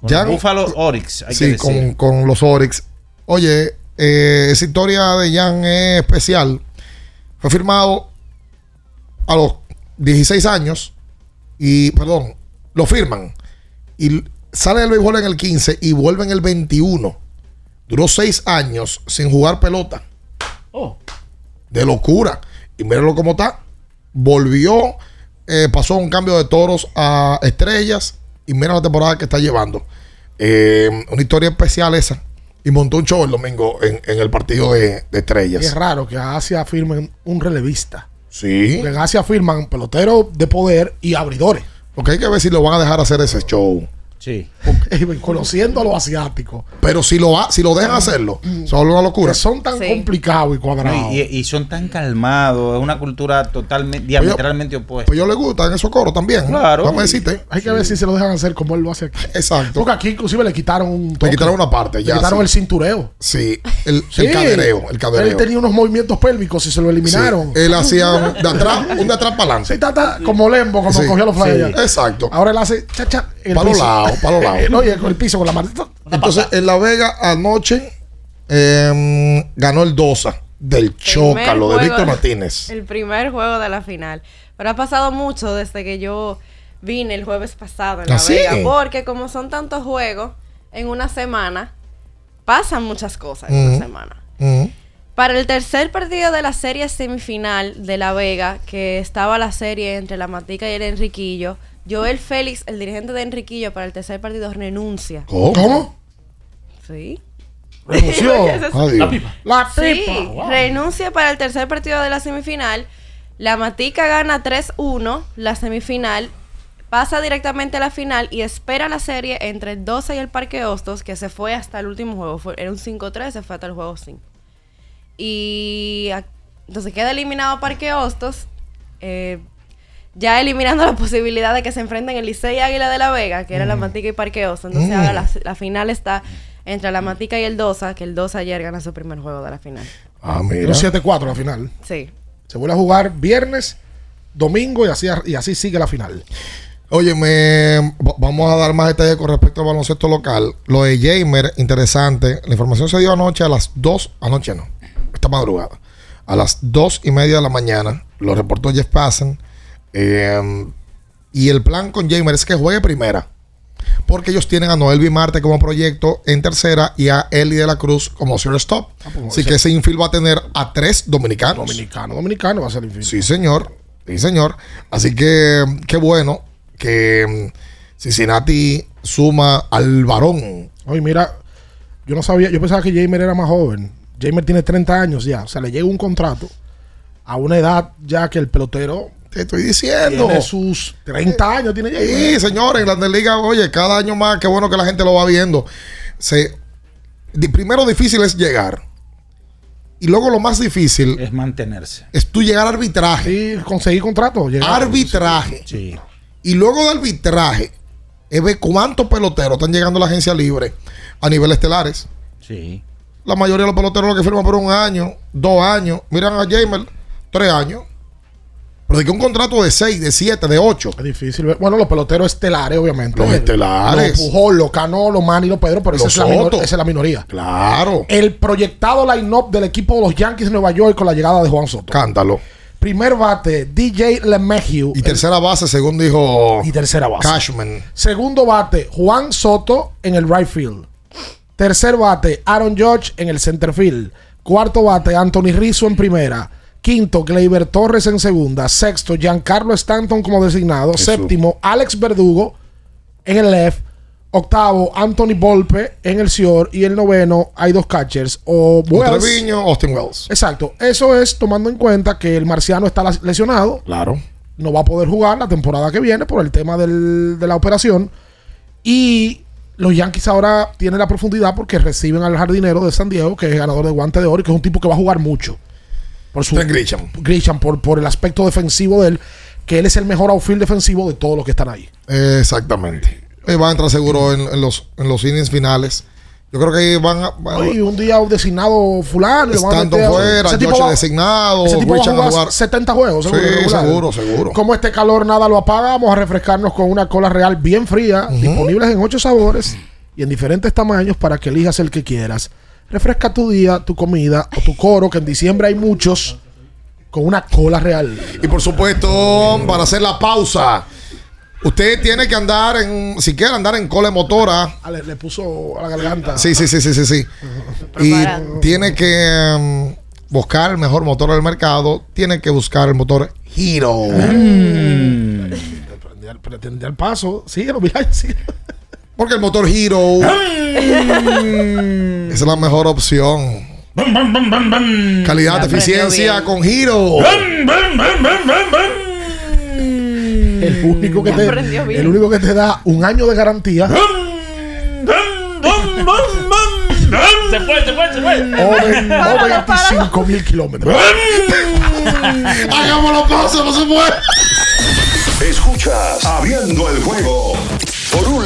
Con los Buffalo Oryx, hay que sí, decir. con, con los Oryx. Oye, eh, esa historia de Jan es especial. Fue firmado a los 16 años y, perdón, lo firman y sale del béisbol en el 15 y vuelve en el 21. Duró 6 años sin jugar pelota. Oh. De locura. Y míralo cómo está. Volvió, eh, pasó un cambio de toros a estrellas y mira la temporada que está llevando. Eh, una historia especial esa. Y montó un show el domingo en, en el partido de, de estrellas. Y es raro que a Asia firmen un relevista. Sí. Porque en Asia firman peloteros de poder y abridores. Porque hay que ver si lo van a dejar hacer ese show. Sí. Conociendo a los asiáticos. Pero si lo, si lo dejan hacerlo, son una locura. Que son tan Sí. complicados y cuadrados. No, y, y son tan calmados, es una cultura totalmente, diametralmente opuesta. Pues yo le gustan esos coros también. Claro. Vamos a decirte. Hay que ver si se lo dejan hacer como él lo hace aquí. Exacto. Porque aquí inclusive le quitaron un Le toque. quitaron una parte. Le Ya, quitaron sí. el cintureo. Sí, el, Sí. el cadereo. El cadereo. Él tenía unos movimientos pélvicos y se lo eliminaron. Sí. Él hacía un de atrás, un de atrás para adelante. Sí, ta, ta, como Lembo cuando Sí. cogió los flyers. Sí. Exacto. Ahora él hace cha, cha, el Pa' los piso. Lados, pa' los lados. no, y con el piso con la mano. Entonces, en La Vega anoche em, ganó el Dosa del Chócalo de Víctor Martínez. El primer juego de la final. Pero ha pasado mucho desde que yo vine el jueves pasado en La ¿Ah, sí? Vega. Porque como son tantos juegos en una semana, pasan muchas cosas en una semana. Para el tercer partido de la serie semifinal de La Vega, que estaba la serie entre la Matica y el Enriquillo, Joel Félix, el dirigente de Enriquillo, para el tercer partido renuncia. ¿Cómo? Sí. Renunció. [LAUGHS] Adiós. La pipa. La Sí, pipa. Wow. renuncia para el tercer partido de la semifinal. La Matica gana 3-1 la semifinal, pasa directamente a la final y espera la serie entre el 12 y el Parque Hostos, que se fue hasta el último juego. Fue, era un 5-3, se fue hasta el juego 5. Y a- entonces queda eliminado Parque Hostos, eh, ya eliminando la [LAUGHS] posibilidad de que se enfrenten el Licey y Águila de la Vega, que era la Matica y Parque Hostos. Entonces Mm. ahora la, la final está entre la Matica y el Dosa, que el Dosa ayer gana su primer juego de la final. Ah, mira. Un 7-4 la final. Sí. Se vuelve a jugar viernes, domingo y así, y así sigue la final. Oye, me, va- vamos a dar más detalles con respecto al baloncesto local. Lo de Jamer, interesante. La información se dio anoche a las 2, anoche no, esta madrugada. A las 2 y media de la mañana, lo reportó Jeff Passen. Eh, y el plan con Jamer es que juegue primera. Porque ellos tienen a Noel Marte como proyecto en tercera y a Eli de la Cruz como zero stop. pues, Así que ese infield va a tener a tres dominicanos. Dominicano, dominicano va a ser el Sí, señor. Sí, señor. Así que qué bueno que mm, Cincinnati suma al varón. Oye, mira, yo no sabía, yo pensaba que Jamer era más joven. Jamer tiene 30 años ya. O sea, le llega un contrato a una edad ya que el pelotero. Te estoy diciendo. Tiene sus 30 años, tiene Jamer. Sí, señores, en la liga, oye, cada año más, qué bueno que la gente lo va viendo. Se, primero difícil es llegar. Y luego lo más difícil Es mantenerse. es tú llegar al arbitraje. Sí, conseguir contrato. llegar. Arbitraje. Sí. Y luego de arbitraje, es ver cuántos peloteros están llegando a la agencia libre a nivel estelares. Sí. La mayoría de los peloteros lo que firman por un año, dos años. Miran a Jamer, tres años. Pero de que un contrato de seis, de siete, de ocho. Es difícil. Bueno, los peloteros estelares, obviamente. Los estelares. Los Pujol, los Cano, los Manny, los Pedro, pero esa Los es, la esa es la minoría. Claro. El proyectado line-up del equipo de los Yankees de Nueva York con la llegada de Juan Soto. Cántalo. Primer bate, DJ LeMahieu. Y tercera base, según dijo Y tercera base. Cashman. Segundo bate, Juan Soto en el right field. Tercer bate, Aaron Judge en el center field. Cuarto bate, Anthony Rizzo en primera. Quinto, Gleyber Torres en segunda. Sexto, Giancarlo Stanton como designado. Séptimo, Alex Verdugo en el left. Octavo, Anthony Volpe en el short. Y el noveno, hay dos catchers. O Wells. Treviño, Austin Wells. Exacto. Eso es tomando en cuenta que el marciano está lesionado. Claro. No va a poder jugar la temporada que viene por el tema del- de la operación. Y los Yankees ahora tienen la profundidad porque reciben al jardinero de San Diego, que es ganador de guante de oro y que es un tipo que va a jugar mucho. Por su Grisham. Grisham, por, por el aspecto defensivo de él, que él es el mejor outfield defensivo de todos los que están ahí. Exactamente. Eh, va a entrar seguro en, en los, en los innings finales. Yo creo que van a. van Oye, un día designado fulano. Stanton fuera, ese tipo Josh va- designado, Ese tipo va a jugar, jugar. 70 juegos, seguro. Sí, regular. seguro, seguro. Como este calor nada lo apaga, vamos a refrescarnos con una cola real bien fría, disponibles en ocho sabores y en diferentes tamaños para que elijas el que quieras. Refresca tu día, tu comida o tu coro, que en diciembre hay muchos con una cola real. Y por supuesto, para hacer la pausa, usted tiene que andar en, si quiere andar en cola motora. Ah, le, le puso a la garganta. Sí, sí, sí, sí, sí, sí. Y tiene que um, buscar el mejor motor del mercado. Tiene que buscar el motor Hero. Mm. Pretendía el paso. Mira, [LAUGHS] síguelo. Porque el motor Hero es la mejor opción. Calidad, eficiencia con Hero. El único que te, aprendió bien. el único que te da un año de garantía. Se fue, se fue, se fue. O, ve- o 25 mil kilómetros. Hagámoslo pausa, no se puede. Escuchas Abriendo el juego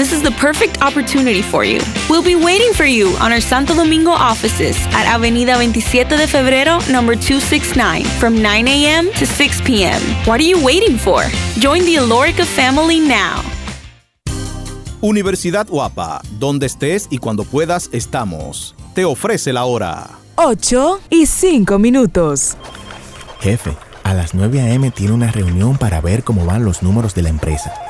This is the perfect opportunity for you. We'll be waiting for you on our Santo Domingo offices at Avenida 27 de Febrero, number 269, from 9 a.m. to 6 p.m. What are you waiting for? Join the Alorica family now. Universidad Guapa, donde estés y cuando puedas estamos. Te ofrece la hora. 8 y 5 minutos. Jefe, a las 9 a.m. tiene una reunión para ver cómo van los números de la empresa.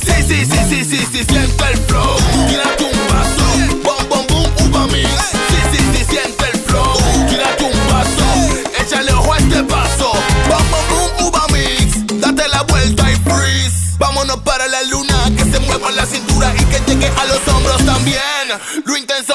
Sí, sí, sí, sí, sí, sí, siente el flow. Tírate un paso. Bom, bom, boom, uva mix. Sí, sí, sí, siente el flow. Tírate un paso. Échale ojo a este paso. Bom, bom, boom, uva mix. Date la vuelta y freeze. Vámonos para la luna. Que se mueva la cintura y que llegue a los hombros también. Lo intenso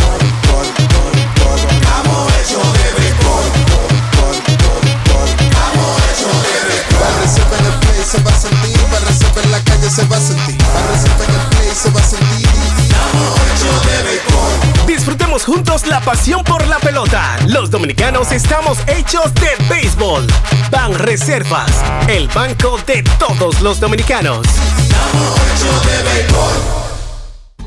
Se va a sentir, Banreserva en el play se va a sentir. Estamos de. Disfrutemos juntos la pasión por la pelota. Los dominicanos estamos hechos de béisbol. Ban Reservas, el banco de todos los dominicanos.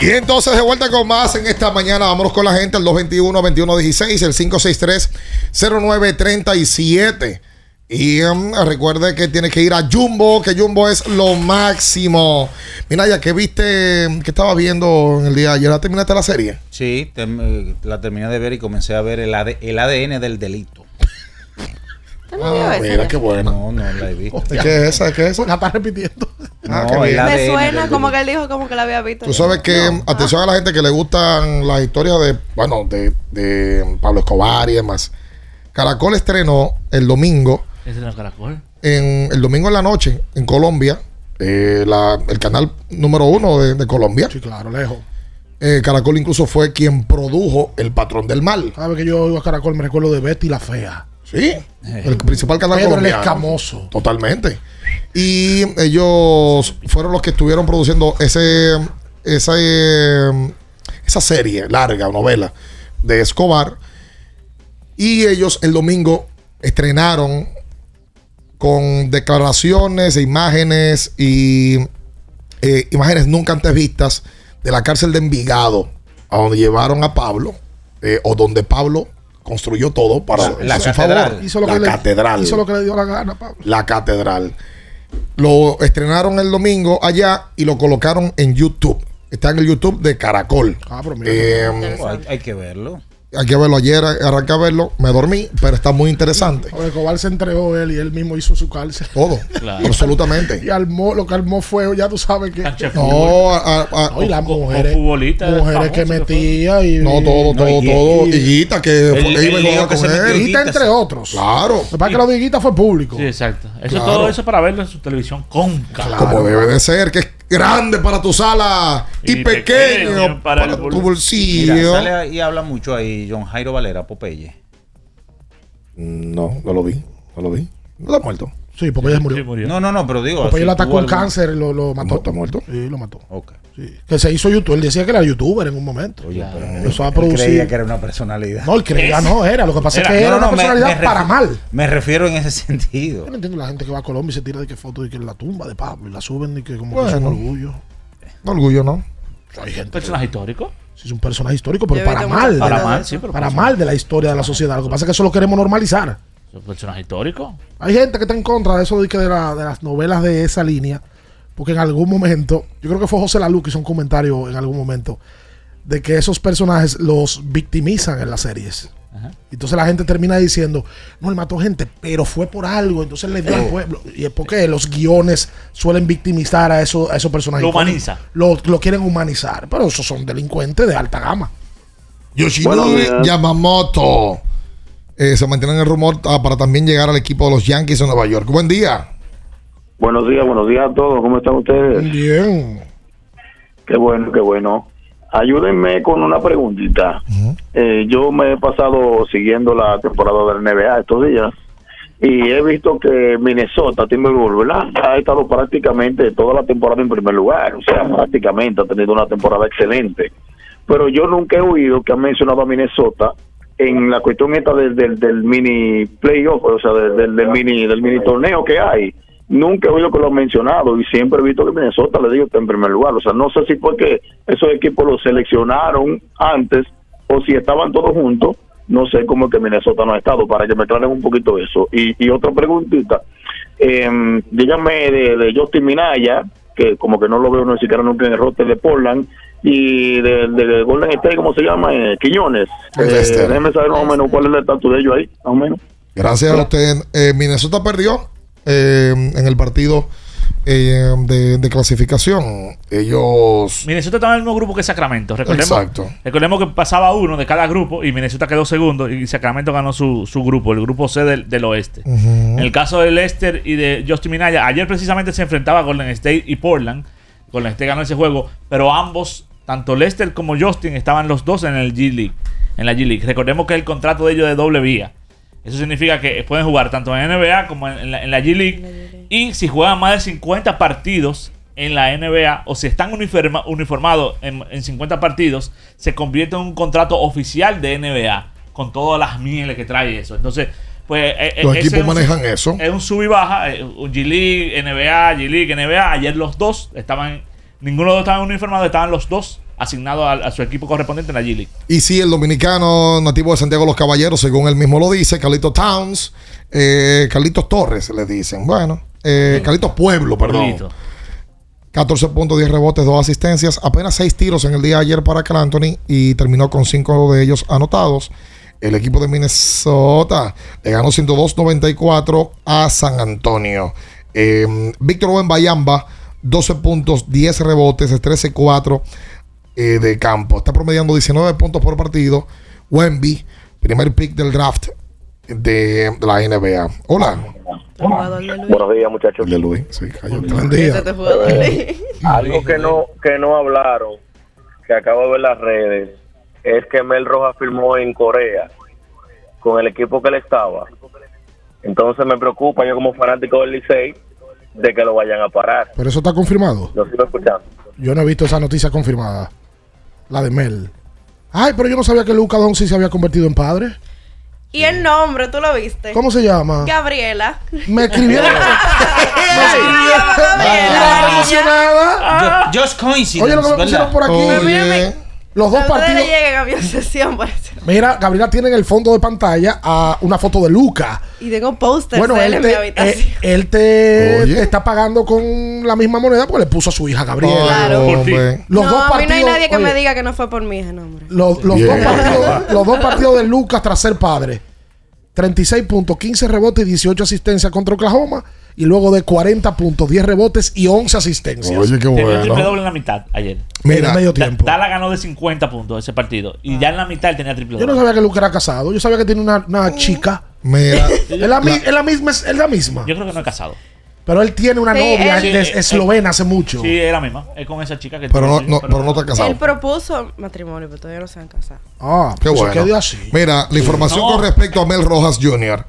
Y entonces de vuelta con más en esta mañana. Vámonos con la gente al 221-2116, el 563-0937. Y um, recuerde que tiene que ir a Jumbo, que Jumbo es lo máximo. Mira, ya que viste, que estaba viendo en el día de ayer, ¿la terminaste la serie? Sí, eh, la terminé de ver y comencé a ver el, AD el ADN del delito. Ah, mira, qué bueno. No, no la he visto. ¿Qué es esa? ¿Qué es eso? La está repitiendo. Ah, No, qué bien. Me ADN suena como que él dijo como que la había visto. Tú sabes que, atención a la gente que le gustan las historias de, bueno, de, de Pablo Escobar y demás. Caracol estrenó el domingo, ¿Ese es el caracol? en, el domingo en la noche, en Colombia, eh, la- el canal número uno de, de Colombia. Sí, claro, lejos. Eh, Caracol incluso fue quien produjo El Patrón del Mal. ¿Sabes que yo oigo a Caracol? Me recuerdo de Betty la Fea. Sí, el principal canal Pedro el colombiano. Escamoso. Totalmente. Y ellos fueron los que estuvieron produciendo ese, esa, eh, esa serie larga o novela de Escobar. Y ellos el domingo estrenaron con declaraciones e imágenes y eh, imágenes nunca antes vistas de la cárcel de Envigado, a donde llevaron a Pablo, eh, o donde Pablo construyó todo para La su catedral. favor. Hizo lo, la que le, catedral. hizo lo que le dio la gana, Pablo. La catedral. Lo estrenaron el domingo allá y lo colocaron en YouTube. Está en el YouTube de Caracol. Ah, pero mira. Eh, hay, hay que verlo. Hay que verlo ayer, arranqué a verlo, me dormí, pero está muy interesante. Ahora, Escobar se entregó él y él mismo hizo su cárcel. Todo, Claro. absolutamente. [LAUGHS] Y armó, lo que armó fue, ya tú sabes que. No, a- a- No, y las O- o mujeres. Mujeres que metía y. no, todo, todo, y- todo. y- Higuita, que el- iba a con él. Higuita. Entre otros. Claro, Lo que pasa es que lo de Higuita fue público. Sí, exacto. Eso Claro. todo eso para verlo en su televisión con calma. como debe de ser, que es grande para tu sala y, Y pequeño, pequeño para, para el tu bolsillo. Mira, sale y habla mucho ahí John Jairo Valera, Popeye. No, no lo vi, no lo vi. No está muerto. Sí, Popeye murió. No, no, no, pero digo. Popeye si lo atacó un algún- cáncer, lo, lo mató. ¿Está muerto? Sí, lo mató. Ok. Sí. Que se hizo youtuber. Él decía que era youtuber en un momento. Oye, pero Empezó a él producir. creía que era una personalidad. No, él creía no era. Lo que pasa Era- es que era no, no, una me- personalidad me para mal. Me refiero en ese [LAUGHS] sentido. Yo no entiendo la gente que va a Colombia y se tira de que foto y que en la tumba de Pablo y la suben y que como que es un orgullo. No orgullo, ¿no? Hay gente ¿Personaje histórico? Sí, es un personaje histórico, pero para mal. Para mal, sí, pero para mal de la historia de la sociedad. Lo que pasa es que eso lo queremos normalizar. ¿Es un personaje histórico? Hay gente que está en contra de eso de, que de, la- de las novelas de esa línea. Porque en algún momento, yo creo que fue José Lalu que hizo un comentario en algún momento de que esos personajes los victimizan en las series. Entonces la gente termina diciendo, no, él mató gente, pero fue por algo, entonces le dio al pueblo. Y es porque los guiones suelen victimizar a, esos a esos personajes. Lo humaniza. Lo, lo quieren humanizar, pero esos son delincuentes de alta gama. Yoshinori Yamamoto. Eh, se mantiene en el rumor ah, para también llegar al equipo de los Yankees de Nueva York. Buen día. Buenos días, buenos días a todos. ¿Cómo están ustedes? Bien. Qué bueno, qué bueno. Ayúdenme con una preguntita. Eh, yo me he pasado siguiendo la temporada del NBA estos días y he visto que Minnesota Timberwolves, ¿verdad? Ha estado prácticamente toda la temporada en primer lugar, o sea, prácticamente ha tenido una temporada excelente. Pero yo nunca he oído que han mencionado a Minnesota en la cuestión esta del, del, del mini playoff, o sea, del, del- del mini del mini torneo que hay. Nunca he oído que lo han mencionado y siempre he visto que Minnesota, le digo, está en primer lugar. O sea, no sé si fue que esos equipos los seleccionaron antes o si estaban todos juntos. No sé cómo es que Minnesota no ha estado, para que me aclaren un poquito eso. Y, y otra preguntita, eh, díganme de, de Justin Minaya, que como que no lo veo ni siquiera nunca en el roster de Portland, y de, de Golden State, ¿cómo se llama? Eh, Quiñones. Eh, Lester. déjeme saber más o menos cuál es el estatus de ellos ahí, más o menos. Gracias a usted. Eh, Minnesota perdió eh, en el partido eh, de, de clasificación. Ellos. Minnesota estaba en el mismo grupo que Sacramento. Recordemos, Exacto. recordemos que pasaba uno de cada grupo y Minnesota quedó segundo y Sacramento ganó su, su grupo, el grupo C del, del oeste. En el caso de Lester y de Justin Minaya, ayer precisamente se enfrentaba Golden State y Portland. Golden State ganó ese juego, pero ambos, tanto Lester como Justin, estaban los dos en el G League. En la G League. Recordemos que el contrato de ellos es de doble vía. Eso significa que pueden jugar tanto en NBA como en la, en la G League. Y si juegan más de 50 partidos en la NBA o si están uniforma- uniformados en, en 50 partidos, se convierte en un contrato oficial de NBA con todas las mieles que trae eso. Entonces, pues. eh, eh, Los ese equipos es un- manejan eso. Es un sub y baja. eh, un G League, NBA, G League, NBA. Ayer los dos estaban. Ninguno de los estaban uniformados, estaban los dos asignados a, a su equipo correspondiente en la G League. Y sí, el dominicano nativo de Santiago de los Caballeros, según él mismo lo dice, Carlitos Towns, eh, Carlitos Torres le dicen. Bueno, eh, Carlitos Pueblo, perdón. Pueblito. 14 puntos, 10 rebotes, 2 asistencias, apenas 6 tiros en el día de ayer para Cal Anthony y terminó con 5 de ellos anotados. El equipo de Minnesota le ganó 102-94 a San Antonio. Eh, Víctor Owen Bayamba, 12 puntos, 10 rebotes, 13-4 eh, de campo. Está promediando 19 puntos por partido. Wemby, primer pick del draft de la NBA. Hola. Buenos días, muchachos. De Luis, sí, cayó. Buen día. Ese te fue a Luis. [LAUGHS] Algo que no que no hablaron, que acabo de ver las redes, es que Mel Rojas firmó en Corea con el equipo que él estaba. Entonces me preocupa, yo como fanático del Licey, de que lo vayan a parar. Pero eso está confirmado. Lo sigo escuchando. Yo no he visto esa noticia confirmada. La de Mel. Ay, pero yo no sabía que Luca Doncic se había convertido en padre. Y el nombre, ¿tú lo viste? ¿Cómo se llama? Gabriela. Me escribió. [LAUGHS] Gabriela. emocionada. Just coincidence. Oye, lo que me pusieron por aquí. Oye. Los dos partidos. le lleguen a mi obsesión por eso. Mira, Gabriela tiene en el fondo de pantalla a una foto de Luca. Y tengo pósters Bueno, de él él en mi te, habitación. eh, él te Oye. está pagando con la misma moneda porque le puso a su hija Gabriela. Claro. Hombre. Los no, dos a mí no hay partidos, nadie que oye, me diga que no fue por mi hija, no, hombre. Los, los dos partidos, [LAUGHS] los dos partidos de Lucas tras ser padre. 36 puntos, 15 rebotes y 18 asistencias contra Oklahoma. Y luego de 40 puntos, 10 rebotes y 11 asistencias. Oye, qué Tenía un triple bueno. doble en la mitad ayer. en el medio tiempo. Dala ganó de 50 puntos ese partido. Y ya en la mitad él tenía triple Yo no doble. sabía que Lucas era casado. Yo sabía que tiene una, una chica. Mira, [LAUGHS] Es la, mi- es la misma. Es la misma. Yo creo que no es casado. Pero él tiene una Sí, novia él- de- Sí, eslovena hace mucho. Sí, es la misma. Es con esa chica que pero no, no, pero no está Él casado. propuso matrimonio, pero todavía no se han casado. Ah, Qué pues bueno. así. Mira, la información No. con respecto a Mel Rojas Jr.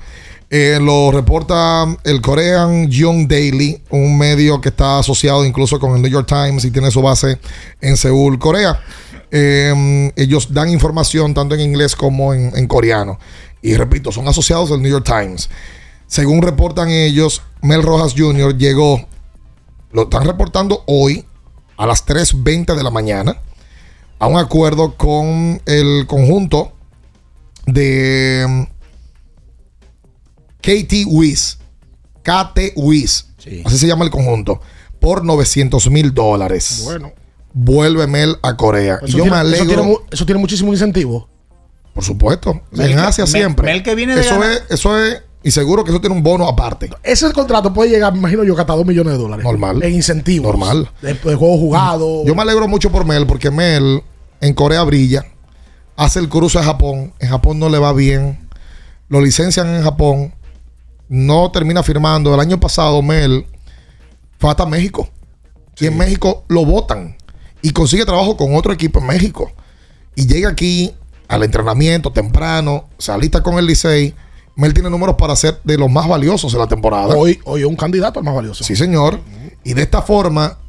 Eh, lo reporta el Korean Young Daily, un medio que está asociado incluso con el New York Times y tiene su base en Seúl, Corea. Eh, ellos dan información tanto en inglés como en, en coreano. Y repito, son asociados del New York Times. Según reportan ellos, Mel Rojas Jr. llegó, lo están reportando hoy a las 3.20 de la mañana, a un acuerdo con el conjunto de KT Wiz, KT Wiz, así se llama el conjunto, por 900 mil dólares. Bueno. Vuelve Mel a Corea. y Eso yo tiene, me eso, alegro. tiene, mu- eso tiene muchísimo incentivo. Por supuesto. Mel en que- Asia Mel- siempre. Mel que viene de eso, ganar- es, eso es. Y seguro que eso tiene un bono aparte. Ese contrato puede llegar, me imagino yo, que hasta 2 millones de dólares. Normal. En incentivos. Normal. De, de juegos jugados. Yo me alegro mucho por Mel porque Mel en Corea brilla. Hace el cruce a Japón. En Japón no le va bien. Lo licencian en Japón. No termina firmando. El año pasado Mel fue hasta México. Y en México lo votan. Y consigue trabajo con otro equipo en México. Y llega aquí al entrenamiento temprano. Se alista con el Licey. Mel tiene números para ser de los más valiosos de la temporada. Hoy, hoy es un candidato al más valioso. Sí, señor. Y de esta forma,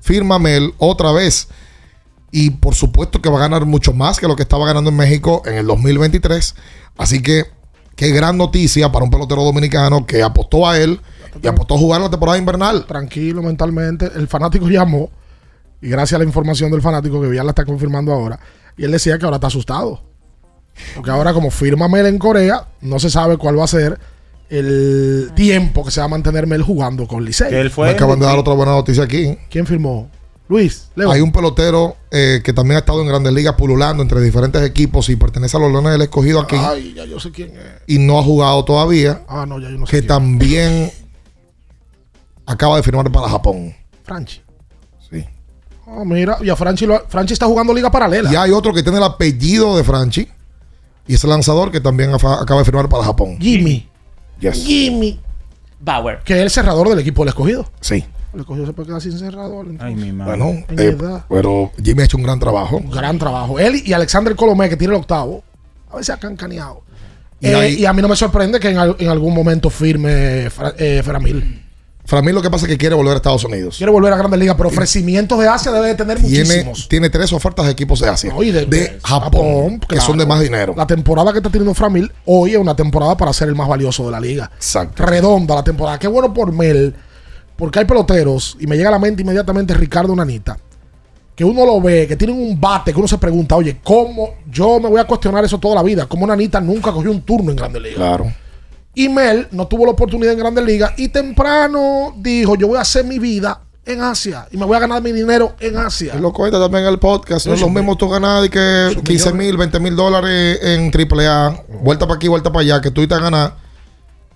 firma Mel otra vez. Y por supuesto que va a ganar mucho más que lo que estaba ganando en México en el 2023. Así que, qué gran noticia para un pelotero dominicano que apostó a él y apostó a jugar la temporada invernal. Tranquilo mentalmente. El fanático llamó. Y gracias a la información del fanático que ya la está confirmando ahora. Y él decía que ahora está asustado. Porque ahora, como firma Mel en Corea, no se sabe cuál va a ser el tiempo que se va a mantener Mel jugando con Licey. Me acaban de dar otra buena noticia aquí. ¿Quién firmó? Luis, Leo. Hay un pelotero eh, que también ha estado en grandes ligas pululando entre diferentes equipos y pertenece a los Leones del Escogido aquí. Ay, ya yo sé quién es. y no ha jugado todavía. Ah, no, ya yo no sé que quién. también acaba de firmar para Japón. Franchi. Sí. Ah, mira, y a Franchi, lo- Franchi está jugando liga paralela. Y hay otro que tiene el apellido de Franchi. Y es el lanzador que también afa- acaba de firmar para Japón. Jimmy. Yes. Jimmy. Bauer. Que es el cerrador del equipo del escogido. Sí. El escogido se puede quedar sin cerrador. entonces. Ay, mi madre. Bueno, En eh, pero Jimmy ha hecho un gran trabajo. Un gran trabajo. Él y Alexander Colomé, que tiene el octavo, a veces ha cancaneado. Y Eh, ahí- y a mí no me sorprende que en, en algún momento firme Fra- eh, Framil. Mí lo que pasa es que quiere volver a Estados Unidos. Quiere volver a Grandes Ligas, pero ofrecimientos de Asia debe de tener Tiene, muchísimos. tiene tres ofertas de equipos de Asia. De, de Japón, que claro. son de más dinero. La temporada que está teniendo Framil hoy es una temporada para ser el más valioso de la liga. Exacto. Redonda la temporada. Qué bueno por Mel, porque hay peloteros, y me llega a la mente inmediatamente Ricardo Nanita, que uno lo ve, que tienen un bate, que uno se pregunta, oye, ¿cómo? Yo me voy a cuestionar eso toda la vida. ¿Cómo Nanita nunca cogió un turno en Grandes Ligas? Claro. Y Mel no tuvo la oportunidad en Grandes Ligas y temprano dijo, yo voy a hacer mi vida en Asia y me voy a ganar mi dinero en Asia. Lo cuenta también en el podcast. No es lo mismo tú ganar que 15 mil, 20 mil dólares en AAA, vuelta para aquí, vuelta para allá, que tú te a ganar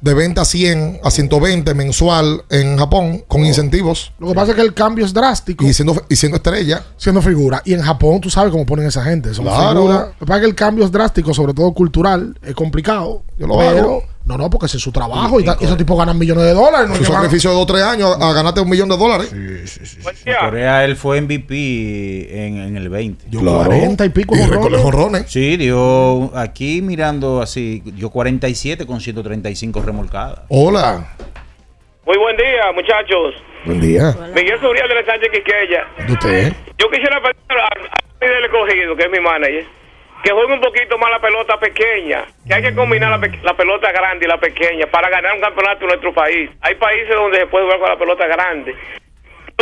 de 20 a 100 a 120 mensual en Japón con incentivos Lo que pasa es que el cambio es drástico. y siendo, y siendo estrella. siendo figura. Y en Japón tú sabes cómo ponen esa gente. Son Claro. figuras. Lo que pasa es que el cambio es drástico, sobre todo cultural. Es complicado. Yo lo pero, hago. No, no, porque ese es su trabajo. Y, esos tipos ganan millones de dólares. No van- sacrificio de 2 o 3 años a, a ganarte un millón de dólares. En Corea él fue MVP en, en el 20. Dio 40 y pico recoge jonrones. Sí, dio aquí mirando así, dio 47 con 135 remolcadas. Hola. Muy buen día, muchachos. Buen día. Miguel Suriel de la Sánchez Quiqueya. ¿De usted? Yo quisiera pedir a, a del escogido, que es mi manager, que juegue un poquito más la pelota pequeña. Que hay que combinar la, la pelota grande y la pequeña para ganar un campeonato en nuestro país. Hay países donde se puede jugar con la pelota grande.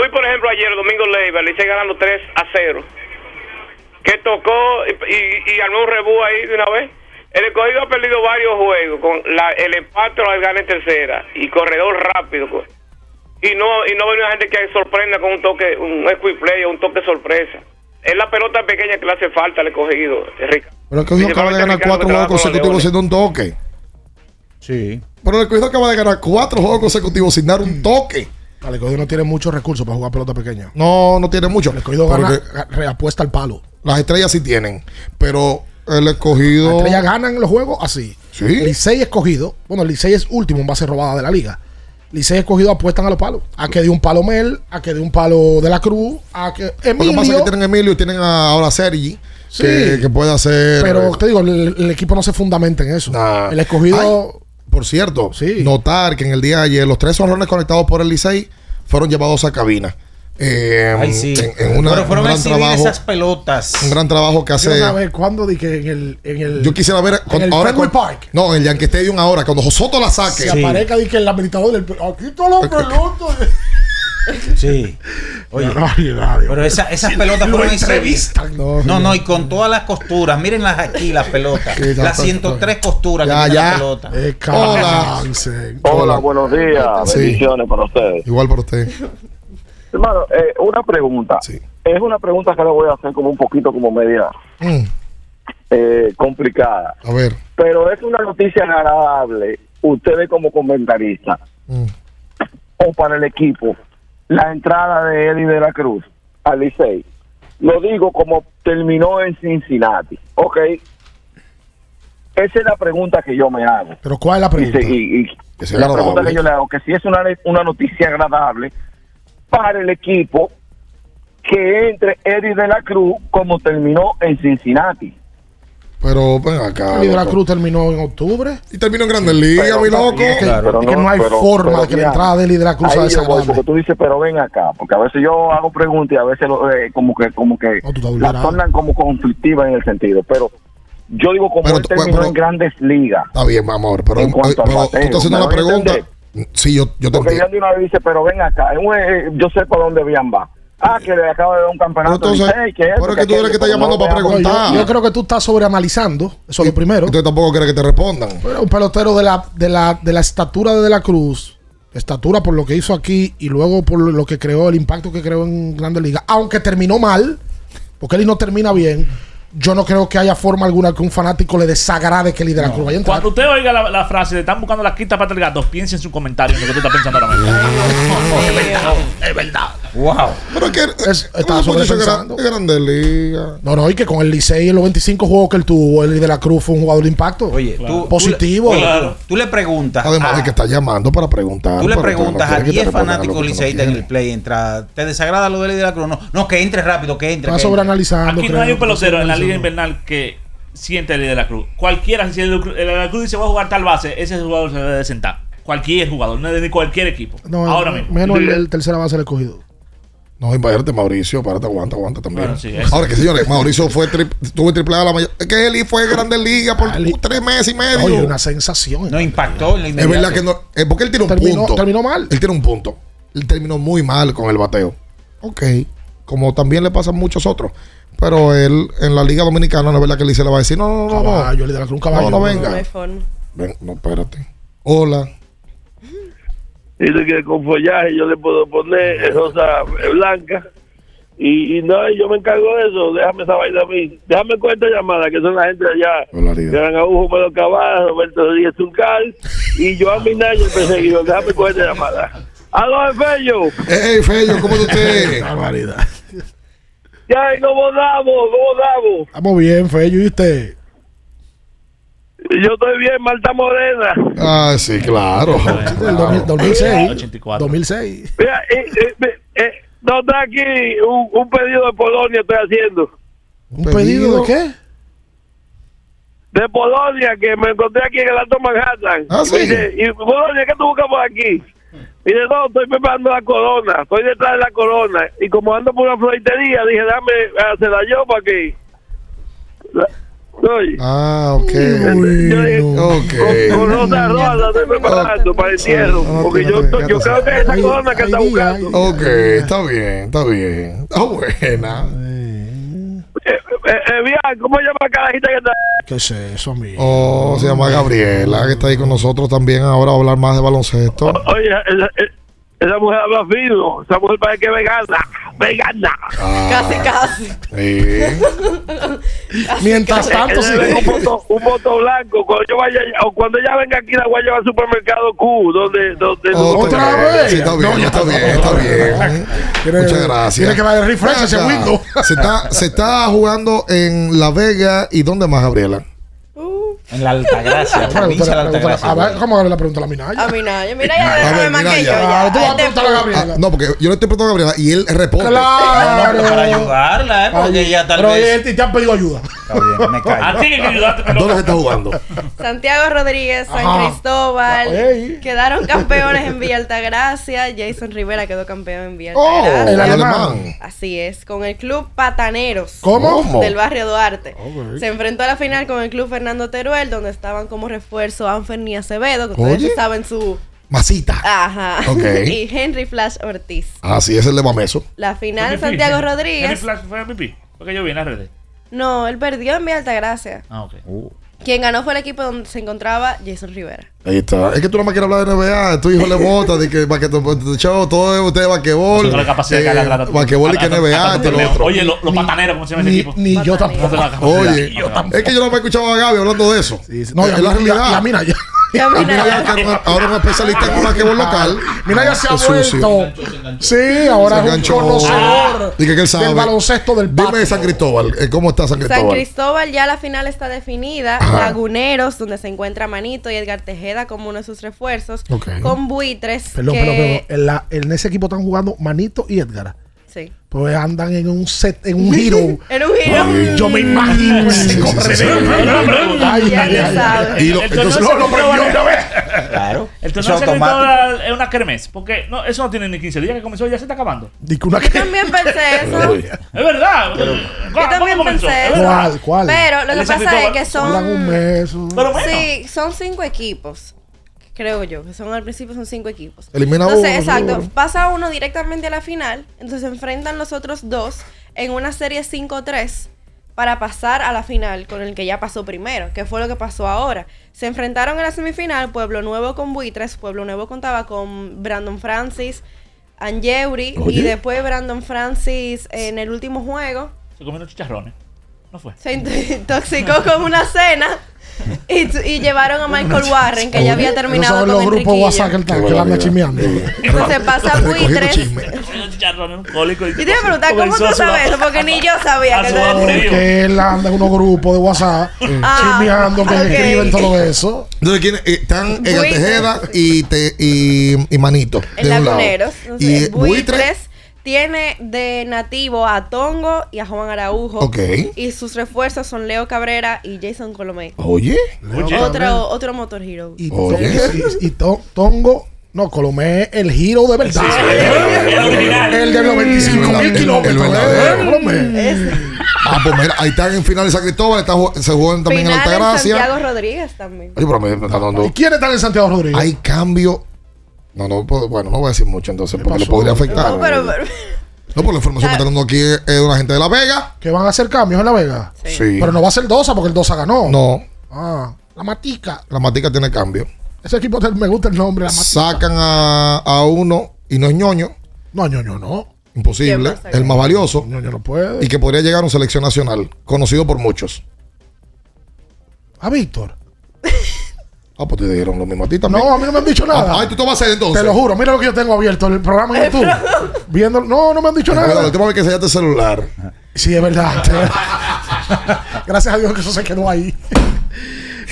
Hoy, por ejemplo, ayer, el domingo Leiva, le hice ganando 3 a 0. Que tocó y, y, y armó un rebú ahí de una vez. El escogido ha perdido varios juegos con la, el empate lo gana en tercera y corredor rápido. co- Y no y no viene una gente que sorprenda con un toque, un quick play o un toque sorpresa. Es la pelota pequeña que le hace falta al escogido, Ricardo. Pero el cogido acaba de ganar cuatro juegos consecutivos siendo un toque. Sí. Pero el cogido acaba de ganar cuatro juegos consecutivos sin dar un toque. El escogido no tiene muchos recursos para jugar pelota pequeña. No, no tiene mucho. El escogido gana, reapuesta al palo. las estrellas sí tienen. Pero el Las escogido. estrellas ganan los juegos así. Sí. Licey escogido. Bueno, Licey es último en base robada de la liga. Licey escogido apuestan a los palos. A que de un palo Mel, a que de un palo de la Cruz, a que Lo que pasa es Emilio. que tienen a Emilio y tienen a- ahora a Sergi. Sí. Que, que puede hacer. Pero te digo, el, el equipo no se fundamenta en eso. Nah. El escogido por cierto, notar que en el día de ayer los tres honrones conectados por el Licey fueron llevados a cabina. Eh, Ay, sí. en, en una- Pero fueron un a gran trabajo. esas pelotas. Un gran trabajo que hace. Quiero saber cuándo di que en el, en el Yo quisiera ver en cuando- el ahora con- Park No, en el Yankee Stadium ahora, cuando Josoto la saque. se aparezca di que el administrador del aquí está la pelota. Sí. Oye, [LAUGHS] Ay, radio. pero esa- esas Sí, pelotas lo fueron exhibidas. entrevistan. No, no, y con todas las costuras. Mírenlas aquí, las pelotas. Sí, Las 103 costuras Ya, que tiene ya. la pelota. Hola. Hola, buenos días. Sí. Bendiciones para ustedes. Igual para usted. Hermano, eh, una pregunta. Es una pregunta que le voy a hacer como un poquito como media Mm, eh, complicada. a ver. Pero es una noticia agradable, ustedes como comentaristas, Mm. o para el equipo, la entrada de Eddie de la Cruz al Licey. Lo digo como terminó en Cincinnati. Ok. Esa es la pregunta que yo me hago. Pero ¿cuál es la pregunta? Y, y- y sea la agradable. pregunta que yo le hago, que si es una, una noticia agradable para el equipo que entre Eddie de la Cruz como terminó en Cincinnati. Pero ven acá. El de la. Cruz terminó en octubre. Y terminó en Grandes Ligas, mi loco. bien, Que- pero que no hay pero- forma pero de que la entrada de Eddie de la Cruz voy, desagradable. porque tú dices, pero ven acá, porque a veces yo hago preguntas y a veces lo- eh, como que como que vulnerable. tornan como conflictivas en el sentido, pero yo digo como Pero él tú- terminó pero- en Grandes Ligas. Está bien, mi amor. Pero, En cuanto eh, pero tú bateo, estás haciendo ¿me una voy a pregunta. entender? Sí, yo, yo te Porque entiendo. de una vez dice, pero ven acá, eh, yo sé para dónde Bian va. Ah, que le acaba de dar un campeonato. Pero entonces, que esto, pero es que tú eres que está llamando no para veamos- preguntar. Yo, yo creo que tú estás sobreanalizando. Eso es lo primero. Usted tampoco quiere que te respondan. Pero un pelotero de la, de la, de la estatura de De La Cruz, estatura por lo que hizo aquí y luego por lo que creó, el impacto que creó en Grandes Ligas, aunque terminó mal, porque él no termina bien, yo no creo que haya forma alguna que un fanático le desagrade que el De La Cruz vaya a entrar. Cuando usted oiga la, la frase de están buscando la quinta pata del gato, piense en su comentario en lo que tú estás pensando ahora mismo. [LAUGHS] es verdad, es verdad. Wow. Pero es que Es- está es un muchacho sobrepensando. gran- de Grandes Ligas. No, no, y que con el Licey en los 25 juegos que él tuvo, el de la Cruz fue un jugador de impacto. Oye, tú, positivo. Tú le, tú le preguntas. Además a- de que está llamando para preguntar. Tú le preguntas no a quiere que te 10 respondan a lo fanáticos tú no liceístas en el play, entra, ¿te desagrada lo de Eddie de la Cruz? No, no, que entre rápido, que entre. Está que sobreanalizando. Aquí no hay un pelotero en la liga invernal que siente el de la Cruz. Cualquiera, si el de la Cruz dice voy a jugar tal base, ese jugador se debe de sentar. Cualquier jugador, no es de cualquier equipo. No, Ahora mismo. Menos el, el tercera base del escogido. No, imagínate, Mauricio, párate, aguanta, aguanta también. Bueno, sí, eso. Ahora que señores, Mauricio fue tri- tuvo triple A la mayor. Es que él fue Grandes Ligas por tres meses y medio. Oye, una sensación. No impactó en la es verdad que no. Es porque él tiene un Terminó- punto. terminó mal. Él tiene un punto. Él terminó muy mal con el bateo. Ok. Como también le pasa a muchos otros. Pero él en la Liga Dominicana no es verdad que él se le va a decir, no, no, no, no. Caballo, de la Cruz, un caballo. No, no No venga. hay forma. Ven, no, espérate. Hola. Dice que con follaje yo le puedo poner rosa blanca. Y, y no, yo me encargo de eso. Déjame esa vaina a mí. Déjame con esta llamada, que son la gente de allá. Barbaridad. Gran Agujo, Pedro Cabal, Roberto Rodríguez Tuncal y Joan Minayo, el perseguidor. Déjame con esta llamada. ¡Aló, Fello! Hey, Fello, ¿cómo está usted? [LAUGHS] Barbaridad. Ya, ¿cómo damos? ¿Cómo damos? Estamos bien, Fello, ¿y usted? Yo estoy bien, Marta Morena. Ah, sí, claro. Del 2000 2006. 84. 2006. Mira, eh, eh, eh, no está aquí un, un pedido de Polonia, estoy haciendo. ¿Un pedido de qué? de Polonia que me encontré aquí en el Alto Manhattan. Ah, Y sí. me dice, ¿y Polonia qué tú buscas por aquí? Y dice, no, estoy preparando la corona, estoy detrás de la corona. Y como ando por una floritería, dije, dame hacerla yo para que... La- Oye, Ah, ok. yo dije, Ok. con, con rosa rosa estoy preparando para el no, Porque yo, no, yo creo que es esa corona que está buscando. Ok, está bien, está bien. Está buena. Eh, eh, eh, bien, ¿cómo llama la carajita que está? ¿Qué es eso, amigo? Oh, se llama Gabriela, que está ahí con nosotros también ahora a hablar más de baloncesto. Oye, esa, esa mujer habla fino. Esa mujer parece que es vegana. Vegana. Ah, Casi, casi. sí. [LAUGHS] Mientras tanto, le un voto, un voto blanco. Cuando yo vaya, o cuando ella venga aquí, la voy a llevar al supermercado Q, donde, donde ¿Otra vez? Sí, está bien, No, ya está bien, está bien. Tiene- Muchas gracias. Tiene que refresh a ese window. Se está, se está jugando en La Vega y ¿dónde más, Gabriela? En la Altagracia, provincia de la Altagracia. A ver, ¿cómo la pregunta a la Minaya? A Minaya. Minaya sabe más mira que yo. tú vas a preguntar a Gabriela. Ah, no, porque yo le estoy preguntando a Gabriela y él responde. Claro. No, no, para ayudarla, ¿eh? Porque ella tal Pero vez. oye, te han pedido ayuda. Está bien, me callo. A ti que ayudarte, pero. ¿Dónde se está jugando? Santiago Rodríguez, San Ajá. Cristóbal, Ey. quedaron campeones en Villa Altagracia. Jason Rivera quedó campeón en Villa Oh, Altagracia. el alemán. Así es, con el club Pataneros ¿Cómo? del barrio Duarte. Se enfrentó a la final con el club Fernando Teruel, donde estaban como refuerzo Anferni Acevedo, que ustedes Oye. saben su. Masita. Ajá. Ok. [LAUGHS] y Henry Flash Ortiz. Ah, sí, es el de Mameso. La final. Santiago Henry Rodríguez. Flash fue MVP. Porque yo vi en las redes. No, él perdió en Villa Altagracia. Ah, ok. Quien ganó fue el equipo donde se encontraba Jason Rivera. Ahí está. Es que tú no me quieres hablar de NBA. Tu hijo le vota de que para que tu, tu show, todo es usted basquetbol. No tengo la capacidad de cargar la- basquetbol y que NBA, este lo otro. Oye, lo- los pataneros, ¿cómo se llama ese equipo? ni yo tampoco. la. Oye, Yo tampoco. es que yo no me he escuchado a Gaby hablando de eso. No, es la realidad. y a Minaya. Ya, Y mira, mira, ya que ahora- ahora un especialista en basquetbol local. Minaya se ha Es vuelto. Sí, ahora es un conocedor que él sabe. del baloncesto del Dime de San Cristóbal. eh, ¿Cómo está San San Cristóbal? Cristóbal ya la final está definida. Ajá. Laguneros, donde se encuentra Manito y Edgar Tejeda como uno de sus refuerzos. Con Buitres. Perdón, que... perdón, perdón. En, la- en ese equipo están jugando Manito y Edgar. Sí. Pues andan en un set, en un giro. En un giro. Ay, Yo me imagino ese. Y lo- entonces de lo, prendió una vez. Claro. El torneo se es una kermés. Porque no, eso no tiene ni 15 días que comenzó y ya se está acabando. Una Yo también pensé eso. Es verdad. Yo también pensé Es eso. verdad. ¿Cuál? ¿Cuál? Pero lo que pasa es que Duran un son. mes. Pero bueno. Sí, son cinco equipos. Creo yo, que son al principio son cinco equipos. Elimina Entonces, uno, exacto, pasa uno directamente a la final, entonces se enfrentan los otros dos en una serie 5-3 para pasar a la final con el que ya pasó primero, que fue lo que pasó ahora. Se enfrentaron en la semifinal Pueblo Nuevo con Buitres, Pueblo Nuevo contaba con Brandon Francis, Angeuri Oye. y después Brandon Francis en el último juego Se comió unos chicharrones. No fue. se intoxicó con una cena y, y llevaron a Michael Warren, que ya había terminado son con los grupos. WhatsApp que él está- que anda chismeando. Entonces pasa Recogiendo buitres. Y te iba a preguntar, ¿cómo tú sabes eso? Porque ni yo sabía que. Que él anda en unos grupos de WhatsApp Ah, chismeando que escriben todo eso. Entonces, ¿quién, eh, están Buitres. Tejeda y, te, y, y Manito. En. Laguneros. Y Buitres. Tiene de nativo a Tongo y a Juan Araujo. Ok. Y sus refuerzos son Leo Cabrera y Jason Colomé. Oye. Oye. Otro, otro motor hero. Y, Oye. y- y To- Tongo, no, Colomé es el giro de verdad. El original. El de los 25 mil kilómetros. el verdadero. ¿eh? Colomé. Ah, pues mira, ahí están en final de San Cristóbal, está, se juegan también en Final en Altagracia. Santiago Rodríguez también. Oye, pero me me está dando. ¿Y quiénes están en Santiago Rodríguez? Hay cambio. No, no, puedo- bueno, no voy a decir mucho entonces porque le pasó? podría afectar. No, pero, pero- No, por la información que está dando aquí es de una gente de La Vega. Que van a hacer cambios en La Vega. Sí. Pero no va a ser Dosa porque el Dosa ganó. No, Ah, la Matica. la Matica tiene cambio. Ese equipo te- me gusta el nombre, la Matica. Sacan a, a uno y no es ñoño, No, ñoño, no. imposible, el más valioso ñoño no puede. y que podría llegar a una selección nacional, conocido por muchos. A Víctor. [LAUGHS] Ah, pues te dijeron lo mismo a ti también. No, a mí no me han dicho nada. Ah, ay, tú te vas a hacer entonces. Te lo juro, mira lo que yo tengo abierto, el programa en [LAUGHS] YouTube. Viendo, no, no me han dicho nada. el tema es que sellaste el celular. Sí, es verdad. [LAUGHS] Gracias a Dios que eso se quedó ahí.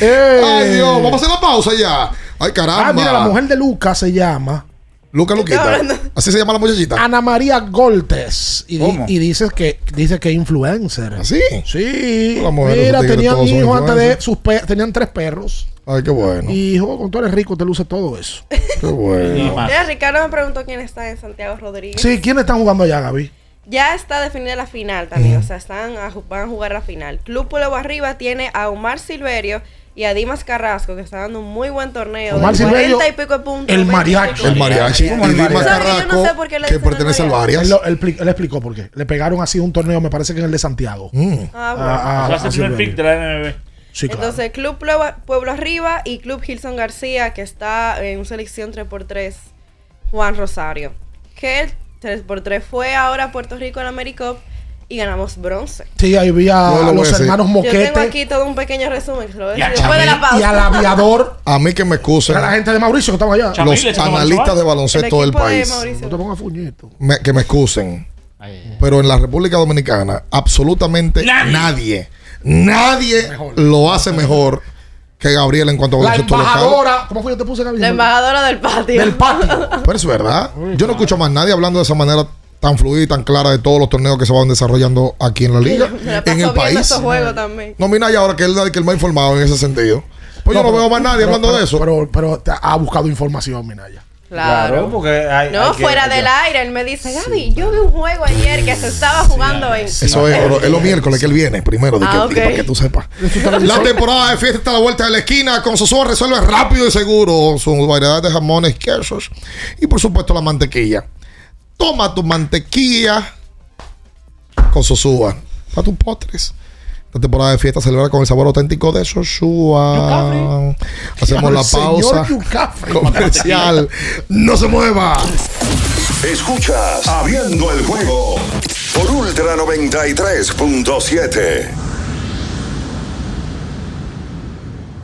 Eh, Ay, Dios, vamos a hacer la pausa ya. Ay, caramba. Ah, mira, la mujer de Lucas se llama Luca Luquita. Así se llama la muchachita. Ana María Goltes. Y, di- ¿Cómo? y dice que dice que es influencer. ¿Así? Sí. La mujer de Mira, tenían hijos antes de sus pe- tenían tres perros. Ay, qué bueno. Y hijo, con tú eres rico, te luce todo eso. [LAUGHS] Qué bueno. [LAUGHS] Mira, Ricardo me preguntó quién está en Santiago Rodríguez. Sí, ¿quiénes están jugando allá, Gaby? Ya está definida la final también, o sea, están a van a jugar la final. Club Pueblo Arriba tiene a Omar Silverio y a Dimas Carrasco, que está dando un muy buen torneo. Omar de Silverio, 40 y pico de puntos. el 20 y mariachi. El mariachi. ¿Cómo Y el Dimas mariachi? ¿Sabes? Yo no Carrasco, sé por qué le que pertenece al. Varias. Él, él él explicó por qué. Le pegaron así un torneo, me parece que en el de Santiago. Mm. Ah, bueno. A- a- primer pick de la NBB. Sí, claro. Entonces, Club Pueblo, Pueblo Arriba y Club Gilson García, que está en selección 3x3, Juan Rosario. Que el 3x3 fue ahora a Puerto Rico en la AmeriCup y ganamos bronce. Sí, ahí vi a, lo a los a hermanos Yo tengo Moquete aquí todo un pequeño resumen que se lo voy a Y a decir después de la y pausa. al aviador. [LAUGHS] A mí que me excusen Era la gente de Mauricio que estaba allá. Los analistas de baloncesto del de país. Mauricio. No te pongas fuñito. Me- que me excusen. Pero en la República Dominicana, absolutamente Nadie. nadie, nadie, lo hace mejor que Gabriela en cuanto a La baloncesto local. embajadora. ¿Cómo fue que yo te puse, Gabriel? La embajadora del patio. Del patio. Pero es verdad. Yo no escucho más nadie hablando de esa manera tan fluida y tan clara de todos los torneos que se van desarrollando aquí en la liga, en el país. esos juegos también. No, mira, y ahora que él es el el más informado en ese sentido. Pues yo no veo más nadie pero- hablando pero- de eso. Pero, pero te ha buscado información, Minaya. Claro. porque hay, No, hay que- fuera del aire, él me dice, Gaby, yo vi un juego ayer que se estaba jugando en... Eso es, pero es los miércoles que él viene, primero, de que, Ah, ok. para que tú sepas. La temporada de fiesta está a la vuelta de la esquina. Con Sosúa resuelve rápido y seguro su variedad de jamones, quesos y, por supuesto, la mantequilla. Toma tu mantequilla con Sosúa para tus postres. La temporada de fiesta celebra con el sabor auténtico de Sosúa. Hacemos la pausa Yucafre. comercial. No se mueva. Escuchas Abriendo el juego por Ultra 93.7.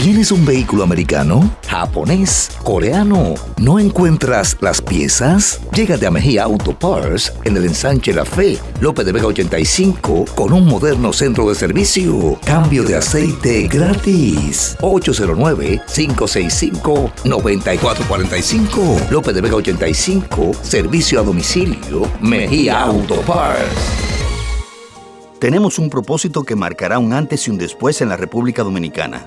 ¿Tienes un vehículo americano, japonés, coreano? ¿No encuentras las piezas? Llégate a Mejía Auto Parts en el ensanche La Fe, López de Vega 85, con un moderno centro de servicio. Cambio de aceite gratis. 809-565-9445. López de Vega 85, servicio a domicilio. Mejía Auto Parts. Tenemos un propósito que marcará un antes y un después en la República Dominicana.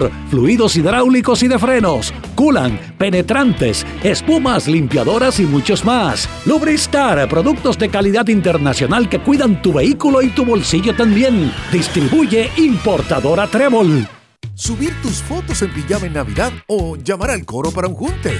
fluidos hidráulicos y de frenos, culan, penetrantes, espumas, limpiadoras y muchos más. Lubristar, productos de calidad internacional que cuidan tu vehículo y tu bolsillo también. Distribuye importadora Trébol. Subir tus fotos en pijama en Navidad o llamar al coro para un junte.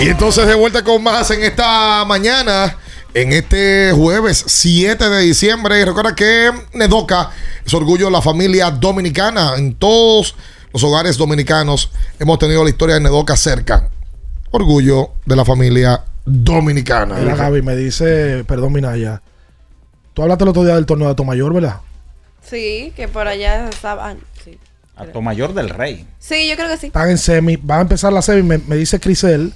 Y entonces de vuelta con más en esta mañana, en este jueves 7 de diciembre. Y recuerda que Nedoca es orgullo de la familia dominicana. En todos los hogares dominicanos hemos tenido la historia de Nedoca cerca. Orgullo de la familia dominicana. Mira, Gaby, me dice, perdón, Minaya. Tú hablaste el otro día del torneo de Tomayor, ¿verdad? Sí, que por allá estaban. Sí. Acto mayor del rey. Sí, yo creo que sí. Están en semi, va a empezar la semi. Me, me dice Crisel,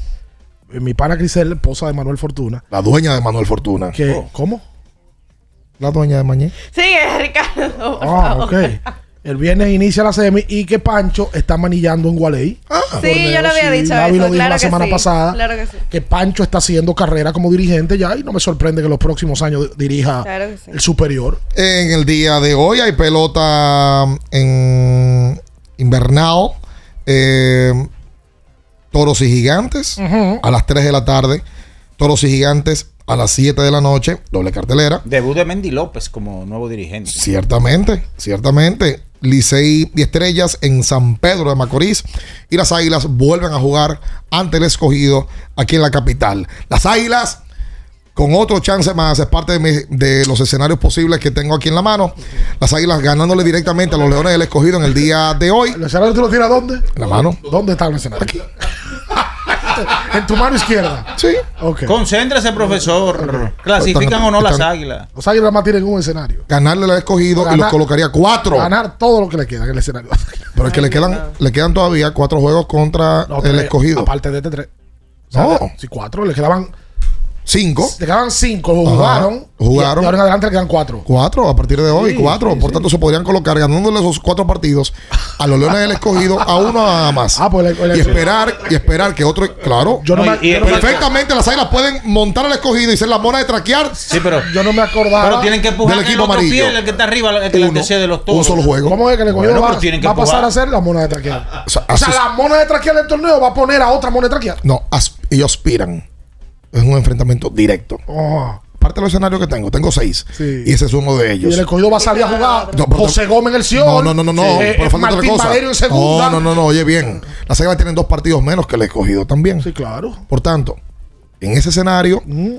mi pana Crisel, esposa de Manuel Fortuna. La dueña de Manuel Fortuna. Que, Oh. ¿Cómo? La dueña de Mañé. Sí, es Ricardo. Ah, favor. ok. [LAUGHS] El viernes inicia la semi y que Pancho está manillando en Gualey. Sí, yo lo había Sí, dicho Gaby eso. lo dijo claro la semana sí. pasada. Claro que sí. Que Pancho está haciendo carrera como dirigente ya y no me sorprende que los próximos años dirija Claro que sí. el superior. En el día de hoy hay pelota en invernal. eh, toros y gigantes a las 3 de la tarde. Toros y gigantes a las 7 de la noche. Doble cartelera. Debut de Mendy López como nuevo dirigente. Ciertamente, ciertamente. Licey y Estrellas en San Pedro de Macorís. Y las Águilas vuelven a jugar ante el escogido aquí en la capital. Las Águilas, con otro chance más, es parte de, mi- de los escenarios posibles que tengo aquí en la mano. Las Águilas ganándole directamente a los Leones del escogido en el día de hoy. ¿El escenario tú lo tiras dónde? En la mano. ¿Dónde está el escenario? Aquí. [LAUGHS] en tu mano izquierda. Sí. Ok. Concéntrese, profesor. ¿Clasifican o no las águilas? Los águilas más tienen un escenario. Ganarle al escogido y los colocaría cuatro. Ganar todo lo que le queda en el escenario. Pero es que le quedan, [LAUGHS] le quedan todavía cuatro juegos contra No, el tres, escogido. Aparte de este tres. O sea, No. Si cuatro, le quedaban. Cinco. Le quedaban cinco, jugaron. Jugaron. Y, ahora en adelante le quedan cuatro. Cuatro, a partir de hoy, Sí, cuatro. sí, Por sí. tanto, se podrían colocar ganándole esos cuatro partidos a los Leones del Escogido a uno nada más. Ah, pues el- el- y esperar, y esperar que otro, claro. Yo no, No, me, y- yo no me- perfectamente las águilas pueden montar al escogido y ser la mona de traquear Sí, pero, yo no me acordaba. pero tienen que empujar del el equipo otro amarillo. pie, el que está arriba, el que le Uno, antecede de los toros. un solo juego. ¿Cómo es que el Bueno, escogido pero va, tienen que va a pasar a ser la mona de traquear? O sea, O sea, la mona de traquear del torneo va a poner a otra mona de traquear. No, ellos aspiran. Es un enfrentamiento directo. Oh. Parte de los escenarios que tengo, tengo seis. Sí. Y ese es uno de Y ellos. el escogido va a salir a jugar. No, pero- José Gómez en el Sion. No, no, no, no, no. Eh, pero falta otra Martín cosa. Valerio en segunda. No, no, no, no, oye bien. Las águilas tienen dos partidos menos que el escogido también. Sí, claro. Por tanto, en ese escenario Mm.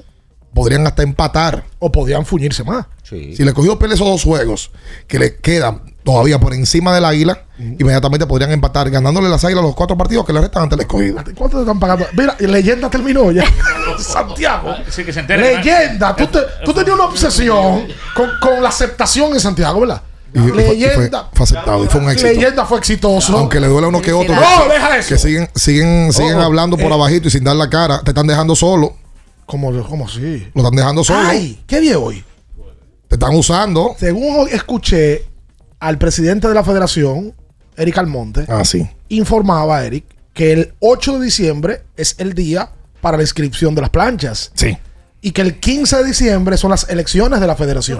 podrían hasta empatar. O podían fuñirse más. Sí. Si el escogido pierde esos dos juegos que le quedan todavía por encima del águila, inmediatamente podrían empatar ganándole las águilas los cuatro partidos que le restan ante el escogido. ¿Cuánto te están pagando? Mira, leyenda terminó ya. [LAUGHS] Santiago. Sí, que se entere. Leyenda. Tú, te- tú tenías una obsesión con, con la aceptación en Santiago, ¿verdad? Y Leyenda. Fue, fue aceptado y fue un éxito. Leyenda fue exitoso. Aunque le duele a uno que otro. No, que, deja eso. que siguen, siguen, siguen Oh, hablando por eh. abajito y sin dar la cara. Te están dejando solo. ¿Cómo, cómo así? Lo están dejando solo. Ay, ¿qué día hoy? Te están usando. Según hoy escuché al presidente de la federación, Eric Almonte, Ah, sí. informaba a Eric que el 8 de diciembre es el día para la inscripción de las planchas. Sí. Y que el 15 de diciembre son las elecciones de la federación.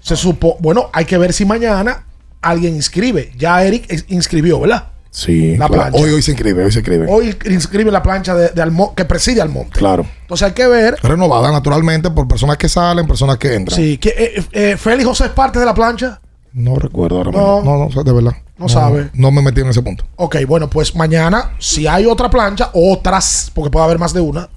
Se supo, bueno, hay que ver si mañana alguien inscribe. Ya Eric inscribió, ¿verdad? Sí. La claro. plancha. Hoy, hoy se inscribe, hoy se inscribe. Hoy inscribe la plancha de, de Almo- que preside Almonte. Claro. Entonces hay que ver. Renovada naturalmente por personas que salen, personas que entran. Sí, que, eh, eh, Félix José es parte de la plancha. No recuerdo ahora No. mismo. No, no, de verdad. No sabe. No me metí en ese punto. Ok, bueno, pues mañana, si hay otra plancha, otras, porque puede haber más de una,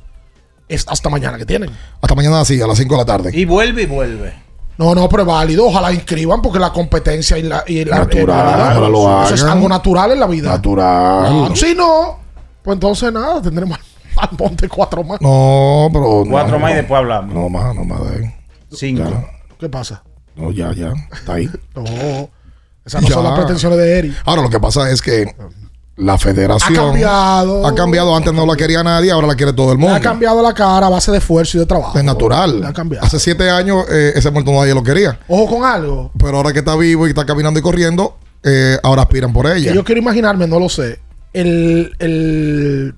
es hasta mañana que tienen. Hasta mañana sí, a las 5 de la tarde. Y vuelve y vuelve. No, no, pero es válido. Ojalá inscriban porque la competencia y la. Y la Natural, la ojalá lo Eso es hagan. algo natural en la vida. Natural. Claro, si no, pues entonces nada, tendremos al monte cuatro más. No, pero. Cuatro no, más y después hablamos. No más, no más de ahí. Cinco. Ya. ¿Qué pasa? No, ya, ya. Está ahí. [LAUGHS] No, esas no Ya. son las pretensiones de Eric. Ahora lo que pasa es que la federación Ha cambiado. ha cambiado. Antes no la quería nadie, ahora la quiere todo el mundo. Ha cambiado la cara a base de esfuerzo y de trabajo. Es natural. Ha cambiado. Hace siete años eh, ese muerto nadie lo quería. Ojo con algo. Pero ahora que está vivo y está caminando y corriendo, eh, ahora aspiran por ella. Yo quiero imaginarme, no lo sé. El, el,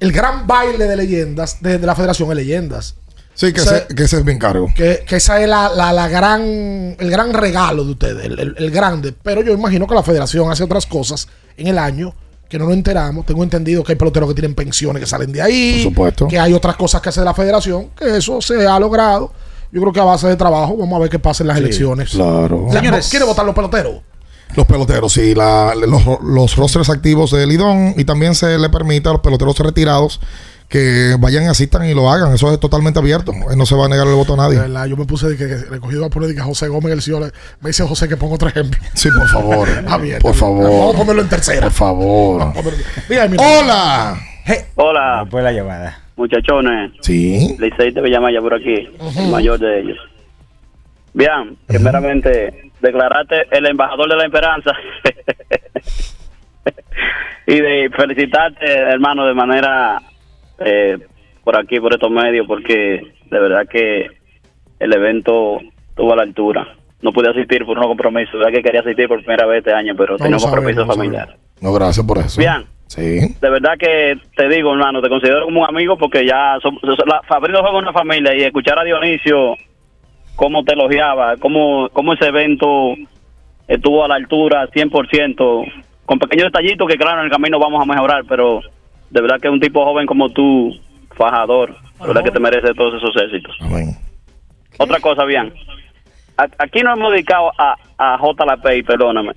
el gran baile de leyendas de, de la Federación de Leyendas. Sí, que, O sea, ese, que ese es mi encargo. Que, que esa es la, la, la gran, el gran regalo de ustedes, el, el- el grande. Pero yo imagino que la federación hace otras cosas en el año que no nos enteramos. Tengo entendido que hay peloteros que tienen pensiones que salen de ahí. Por supuesto. Que hay otras cosas que hace la federación, que eso se ha logrado. Yo creo que a base de trabajo, vamos a ver qué pasa en las elecciones. Claro. La- Señores. ¿Quiere votar los peloteros? Los peloteros, sí, la- los, los rosters activos de Lidón y también se le permite a los peloteros retirados que vayan, asistan y lo hagan. Eso es totalmente abierto. No se va a negar el voto a De nadie. verdad, yo me puse de que, que recogido a poner de que José Gómez el Cielo. Me dice José que pongo otro ejemplo. Sí, por favor. [LAUGHS] Está bien, por favor. Vamos a ponerlo en tercera. Por favor. Mira, Hola. Hola, Después la llamada. muchachones. Sí. Licey te llama ya por aquí, el mayor de ellos. Bien, primeramente, declararte el embajador de la esperanza [LAUGHS] y de felicitarte, hermano, de manera eh, por aquí, por estos medios, porque de verdad que el evento estuvo a la altura. No pude asistir por unos compromisos, verdad que quería asistir por primera vez este año, pero No tenía un compromiso familiar. No, gracias por eso. Bien. Sí. De verdad que te digo, hermano, te considero como un amigo porque ya somos, la, Fabrino juega una familia y escuchar a Dionisio cómo te elogiaba, cómo, cómo ese evento estuvo a la altura 100%, con pequeños detallitos que claro, en el camino vamos a mejorar, pero de verdad que un tipo joven como tú, fajador, de verdad que te merece todos esos éxitos. Otra cosa, bien, aquí nos hemos dedicado a, a JLP, y perdóname,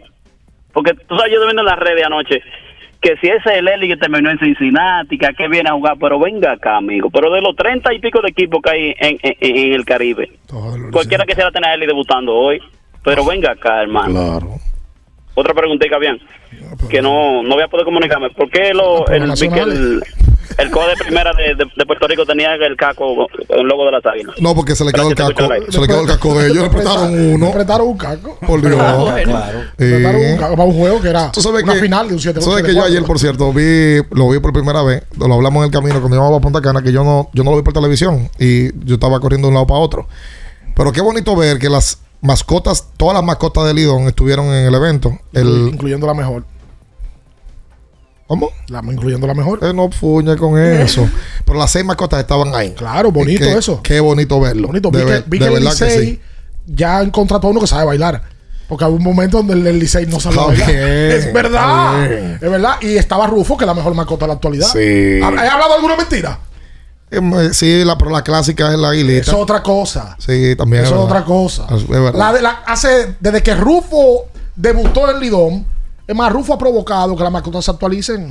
porque tú sabes, yo viendo en las redes anoche que si ese es el Eli que terminó en Cincinnati, que viene a jugar, pero venga acá, amigo. Pero de los treinta y pico de equipos que hay en, en- en el Caribe, cualquiera quisiera tener a Eli debutando hoy, pero venga acá, hermano. Claro. Otra preguntita, bien, que no, no voy a poder comunicarme. ¿Por qué lo, pero el, vi que el, el COE de primera de, de- de Puerto Rico tenía el caco, el logo de las águilas? No, porque se le quedó el casco. Se le quedó el casco de ellos. Le prestaron uno. Le prestaron un caco. Por Dios. Ah. Le prestaron un caco para un juego que era Tú sabes una que, final de un 7 tú sabes que yo ayer, por cierto, vi, lo vi por primera vez, lo hablamos en el camino cuando íbamos a Punta Cana, que yo no, yo no lo vi por televisión y yo estaba corriendo de un lado para otro. Pero qué bonito ver que las mascotas, todas las mascotas de Lidón estuvieron en el evento. El, Incluyendo la mejor. ¿Cómo? La, incluyendo la mejor. Eh, no fuñe con eso. [LAUGHS] Pero las seis mascotas estaban ahí. Claro, bonito Qué- eso. Qué bonito verlo. Bonito. De, vi que, vi de que el Licey sí. ya contrató a uno que sabe bailar. Porque había un momento donde el, el Licey no sabía bailar. bien, es verdad. Es verdad. Y estaba Rufo, que es la mejor mascota de la actualidad. Sí. ¿He hablado alguna mentira? Eh, Sí, la, pero la clásica es la aguilita. Eso es otra cosa. Sí, también. Eso es otra cosa. Es. La de la, hace, desde que Rufo debutó en Lidón, Es más, Rufo ha provocado que las mascotas se actualicen.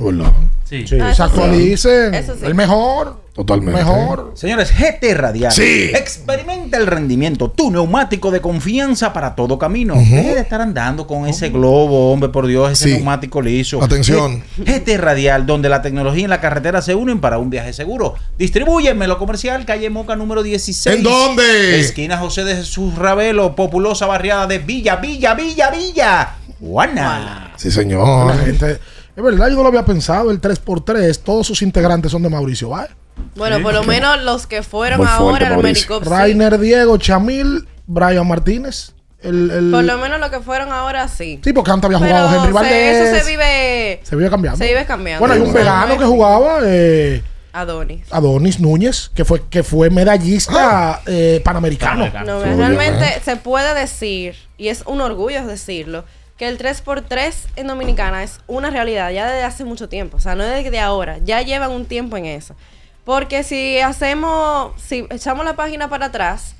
Sí. Sí, se actualicen. Eso sí. El mejor. Totalmente. Mejor. Señores, GT Radial. Sí. Experimenta el rendimiento, tu neumático de confianza para todo camino. Ujú. Deje de estar andando con ese globo, hombre, por Dios, ese Sí. neumático liso. Atención. GT Radial, donde la tecnología y la carretera se unen para un viaje seguro. Distribúyenmelo comercial, calle Moca número 16. ¿En dónde? Esquina José de Jesús Ravelo, populosa barriada de Villa, Villa, Villa, Villa. Juana. Sí, señor. La gente- es verdad, yo no lo había pensado. El 3x3, todos sus integrantes son de Mauricio Báez. Bueno, por lo menos los que fueron Muy ahora al. Rainer Diego, Chamil, Brian Martínez. El, el- Por lo menos los que fueron ahora sí. Sí, porque antes había jugado Henry se- Valdés. eso se vive. Se vive cambiando. Se vive cambiando. Bueno, hay un vegano que jugaba, eh, Adonis. Adonis Núñez, que fue, que fue medallista eh, panamericano. No, realmente se puede decir, y es un orgullo decirlo, que el 3x3 en Dominicana es una realidad ya desde hace mucho tiempo. O sea, no es desde ahora, ya llevan un tiempo en eso. Porque si hacemos, si echamos la página para atrás,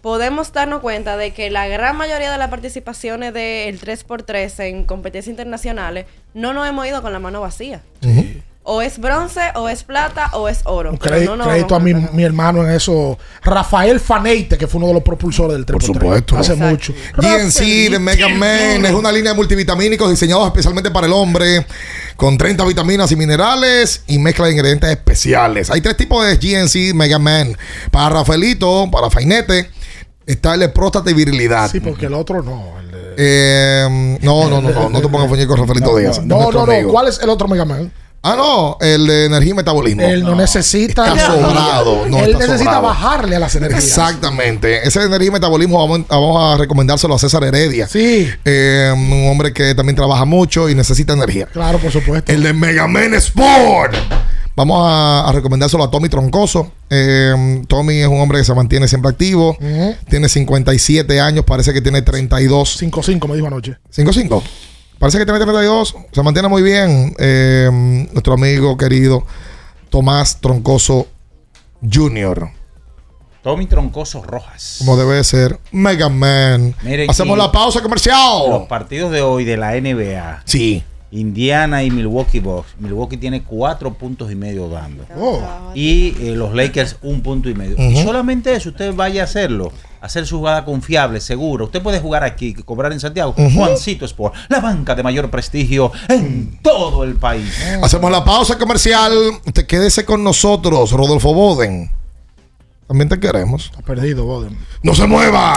podemos darnos cuenta de que la gran mayoría de las participaciones del 3x3 en competencias internacionales no nos hemos ido con la mano vacía. O es bronce, o es plata, o es oro. Un credi- no crédito a mi, mi hermano en eso. Rafael Faneite, que fue uno de los propulsores del 3x3. Por supuesto. Hace mucho. GNC de Mega Man es una línea de multivitamínicos diseñados especialmente para el hombre, con 30 vitaminas y minerales y mezcla de ingredientes especiales. Hay tres tipos de GNC Mega Man. Para Rafaelito, para Fainete, está el de próstata y virilidad. Sí, porque el otro no. el de- Eh, no, no, no, no, no te pongas a con Rafaelito Díaz. No, no, no. ¿Cuál es el otro Mega Man? Ah, no, el de energía y metabolismo. Él no, necesita. Está sobrado. No, Él está necesita sobrado. bajarle a las energías. Exactamente. Ese de energía y metabolismo vamos, vamos a recomendárselo a César Heredia. Sí. Eh, un hombre que también trabaja mucho y necesita energía. Claro, por supuesto. El de Mega Man Sport. Vamos a, a recomendárselo a Tommy Troncoso. Eh, Tommy es un hombre que se mantiene siempre activo. Ujú. Tiene 57 años, parece que tiene 32. 5-5 me dijo anoche. 5-5. Parece que tiene 32. Se mantiene muy bien. Eh, nuestro amigo querido Tomás Troncoso Jr. Tommy Troncoso Rojas. Como debe de ser. Mega Man. Miren, Hacemos la pausa Los comercial. partidos de hoy de la NBA. Sí. Indiana y Milwaukee Bucks. Milwaukee tiene cuatro puntos y medio dando. Oh. Y eh, los Lakers un punto y medio. Y solamente eso, usted vaya a hacerlo. Hacer su jugada confiable, seguro. Usted puede jugar aquí, cobrar en Santiago. Ujú. Juancito Sport, la banca de mayor prestigio en todo el país. Hacemos la pausa comercial. Usted quédese con nosotros, Rodolfo Boden. También te queremos. Está perdido, Boden. ¡No se mueva!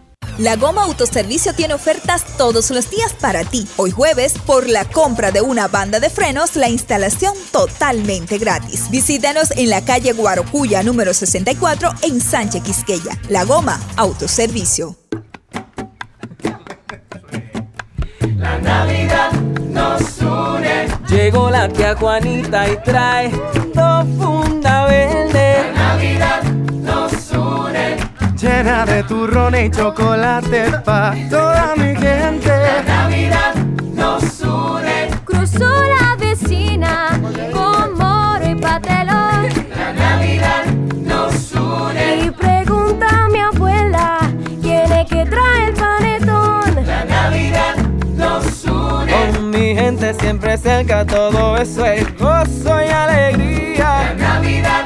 La Goma Autoservicio tiene ofertas todos los días para ti. Hoy jueves, por la compra de una banda de frenos, la instalación totalmente gratis. Visítanos en la calle Guarocuya número 64 en Sánchez Quisqueya. La Goma Autoservicio. La Navidad nos une. Llegó la tía Juanita y trae dos funda Llena de turrones y chocolate pa' toda mi gente. La Navidad nos une. Cruzó la vecina con moro y patelón. La Navidad nos une. Y pregunta a mi abuela quién es que trae el panetón. La Navidad nos une. Con mi gente siempre cerca, todo eso es gozo y alegría. La Navidad.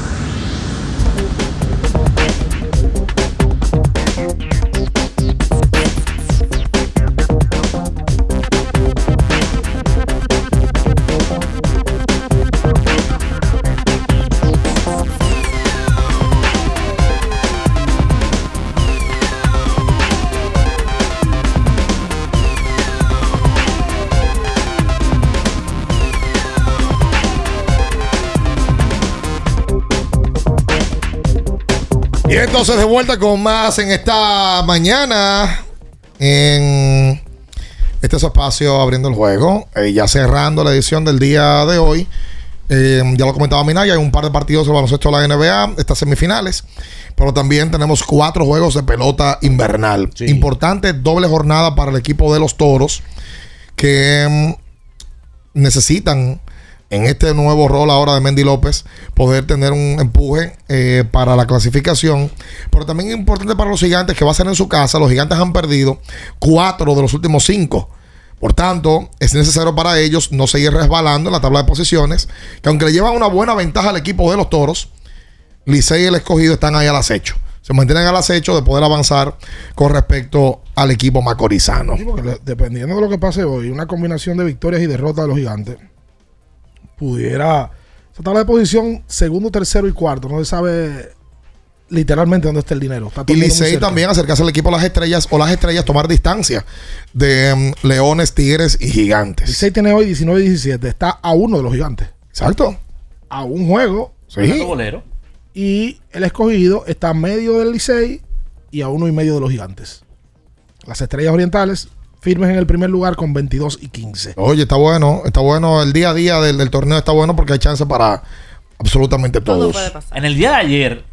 Y entonces de vuelta con más en esta mañana en este es espacio abriendo el juego, eh, ya cerrando la edición del día de hoy. Eh, ya lo comentaba Minaya, hay un par de partidos de baloncesto de la NBA, estas semifinales, pero también tenemos cuatro juegos de pelota invernal. Importante doble jornada para el equipo de los Toros que mm, necesitan en este nuevo rol ahora de Mendy López poder tener un empuje eh, para la clasificación. Pero también es importante para los gigantes que va a ser en su casa. Los gigantes han perdido cuatro de los últimos cinco. Por tanto, es necesario para ellos no seguir resbalando en la tabla de posiciones. Que aunque le llevan una buena ventaja al equipo de los toros, Licey y el escogido están ahí al acecho. Se mantienen al acecho de poder avanzar con respecto al equipo macorizano. Dependiendo de lo que pase hoy, una combinación de victorias y derrotas de los gigantes pudiera. Esa tabla de posición, segundo, tercero y cuarto. No se sabe literalmente dónde está el dinero. Está Y Licey también acercarse al equipo de las estrellas o las estrellas tomar distancia de mm, Leones, Tigres y Gigantes. Licey tiene hoy 19 y 17. Está a uno de los gigantes. Exacto. A un juego. Sí. bolero. Y el escogido está a medio del Licey y a uno y medio de los gigantes. Las estrellas orientales firmes en el primer lugar con 22 y 15. Oye, está bueno, está bueno. El día a día del, del torneo está bueno porque hay chance para absolutamente todos. En el día de ayer,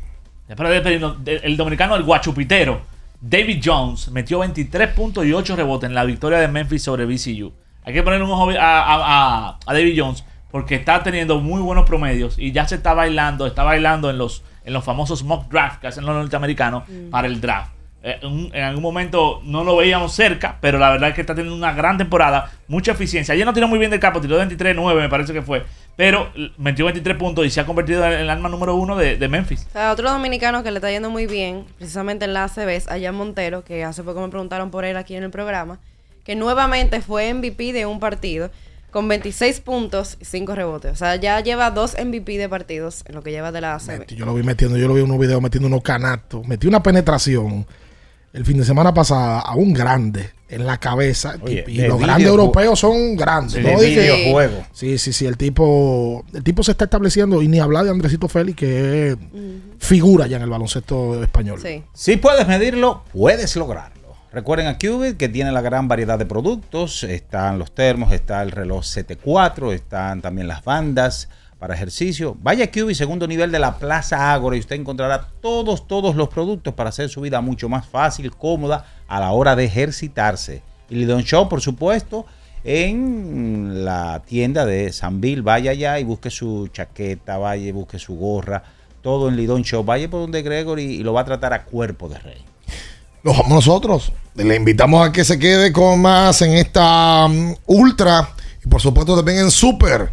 después de el dominicano, el guachupitero, David Jones, metió 23 puntos y 8 rebotes en la victoria de Memphis sobre BCU. Hay que poner un ojo a, a- a- a David Jones porque está teniendo muy buenos promedios y ya se está bailando, está bailando en los, en los famosos mock draft que hacen los norteamericanos para el draft. Eh, en algún momento no lo veíamos cerca, pero la verdad es que está teniendo una gran temporada, mucha eficiencia. Ayer no tiró muy bien del campo, tiró 23-9 me parece que fue, pero metió 23 puntos y se ha convertido en el arma número uno de, de Memphis. O sea, otro dominicano que le está yendo muy bien, precisamente en la ACB, es Allá Montero, que hace poco me preguntaron por él aquí en el programa, que nuevamente fue MVP de un partido con 26 puntos y 5 rebotes. O sea, ya lleva dos MVP de partidos en lo que lleva de la ACB. Yo lo vi metiendo, yo lo vi en unos videos metiendo unos canastos. Metí una penetración el fin de semana pasada a un grande en la cabeza. Oye, y los grandes europeos son grandes. Sí. Sí, sí, sí. El tipo, el tipo se está estableciendo. Y ni hablar de Andresito Félix, que es figura ya en el baloncesto español. Si puedes medirlo, puedes lograrlo. Recuerden a Cubit que tiene la gran variedad de productos. Están los termos, está el reloj CT4, están también las bandas para ejercicio. Vaya a segundo nivel de la Plaza Ágora, y usted encontrará todos, todos los productos para hacer su vida mucho más fácil, cómoda a la hora de ejercitarse. Y Lidon Show, por supuesto, en la tienda de Sanville. Vaya allá y busque su chaqueta, vaya y busque su gorra. Todo en Lidon Show. Vaya por donde Gregory y lo va a tratar a cuerpo de rey. Los vamos nosotros. Le invitamos a que se quede con más en esta mm, ultra y por supuesto también en super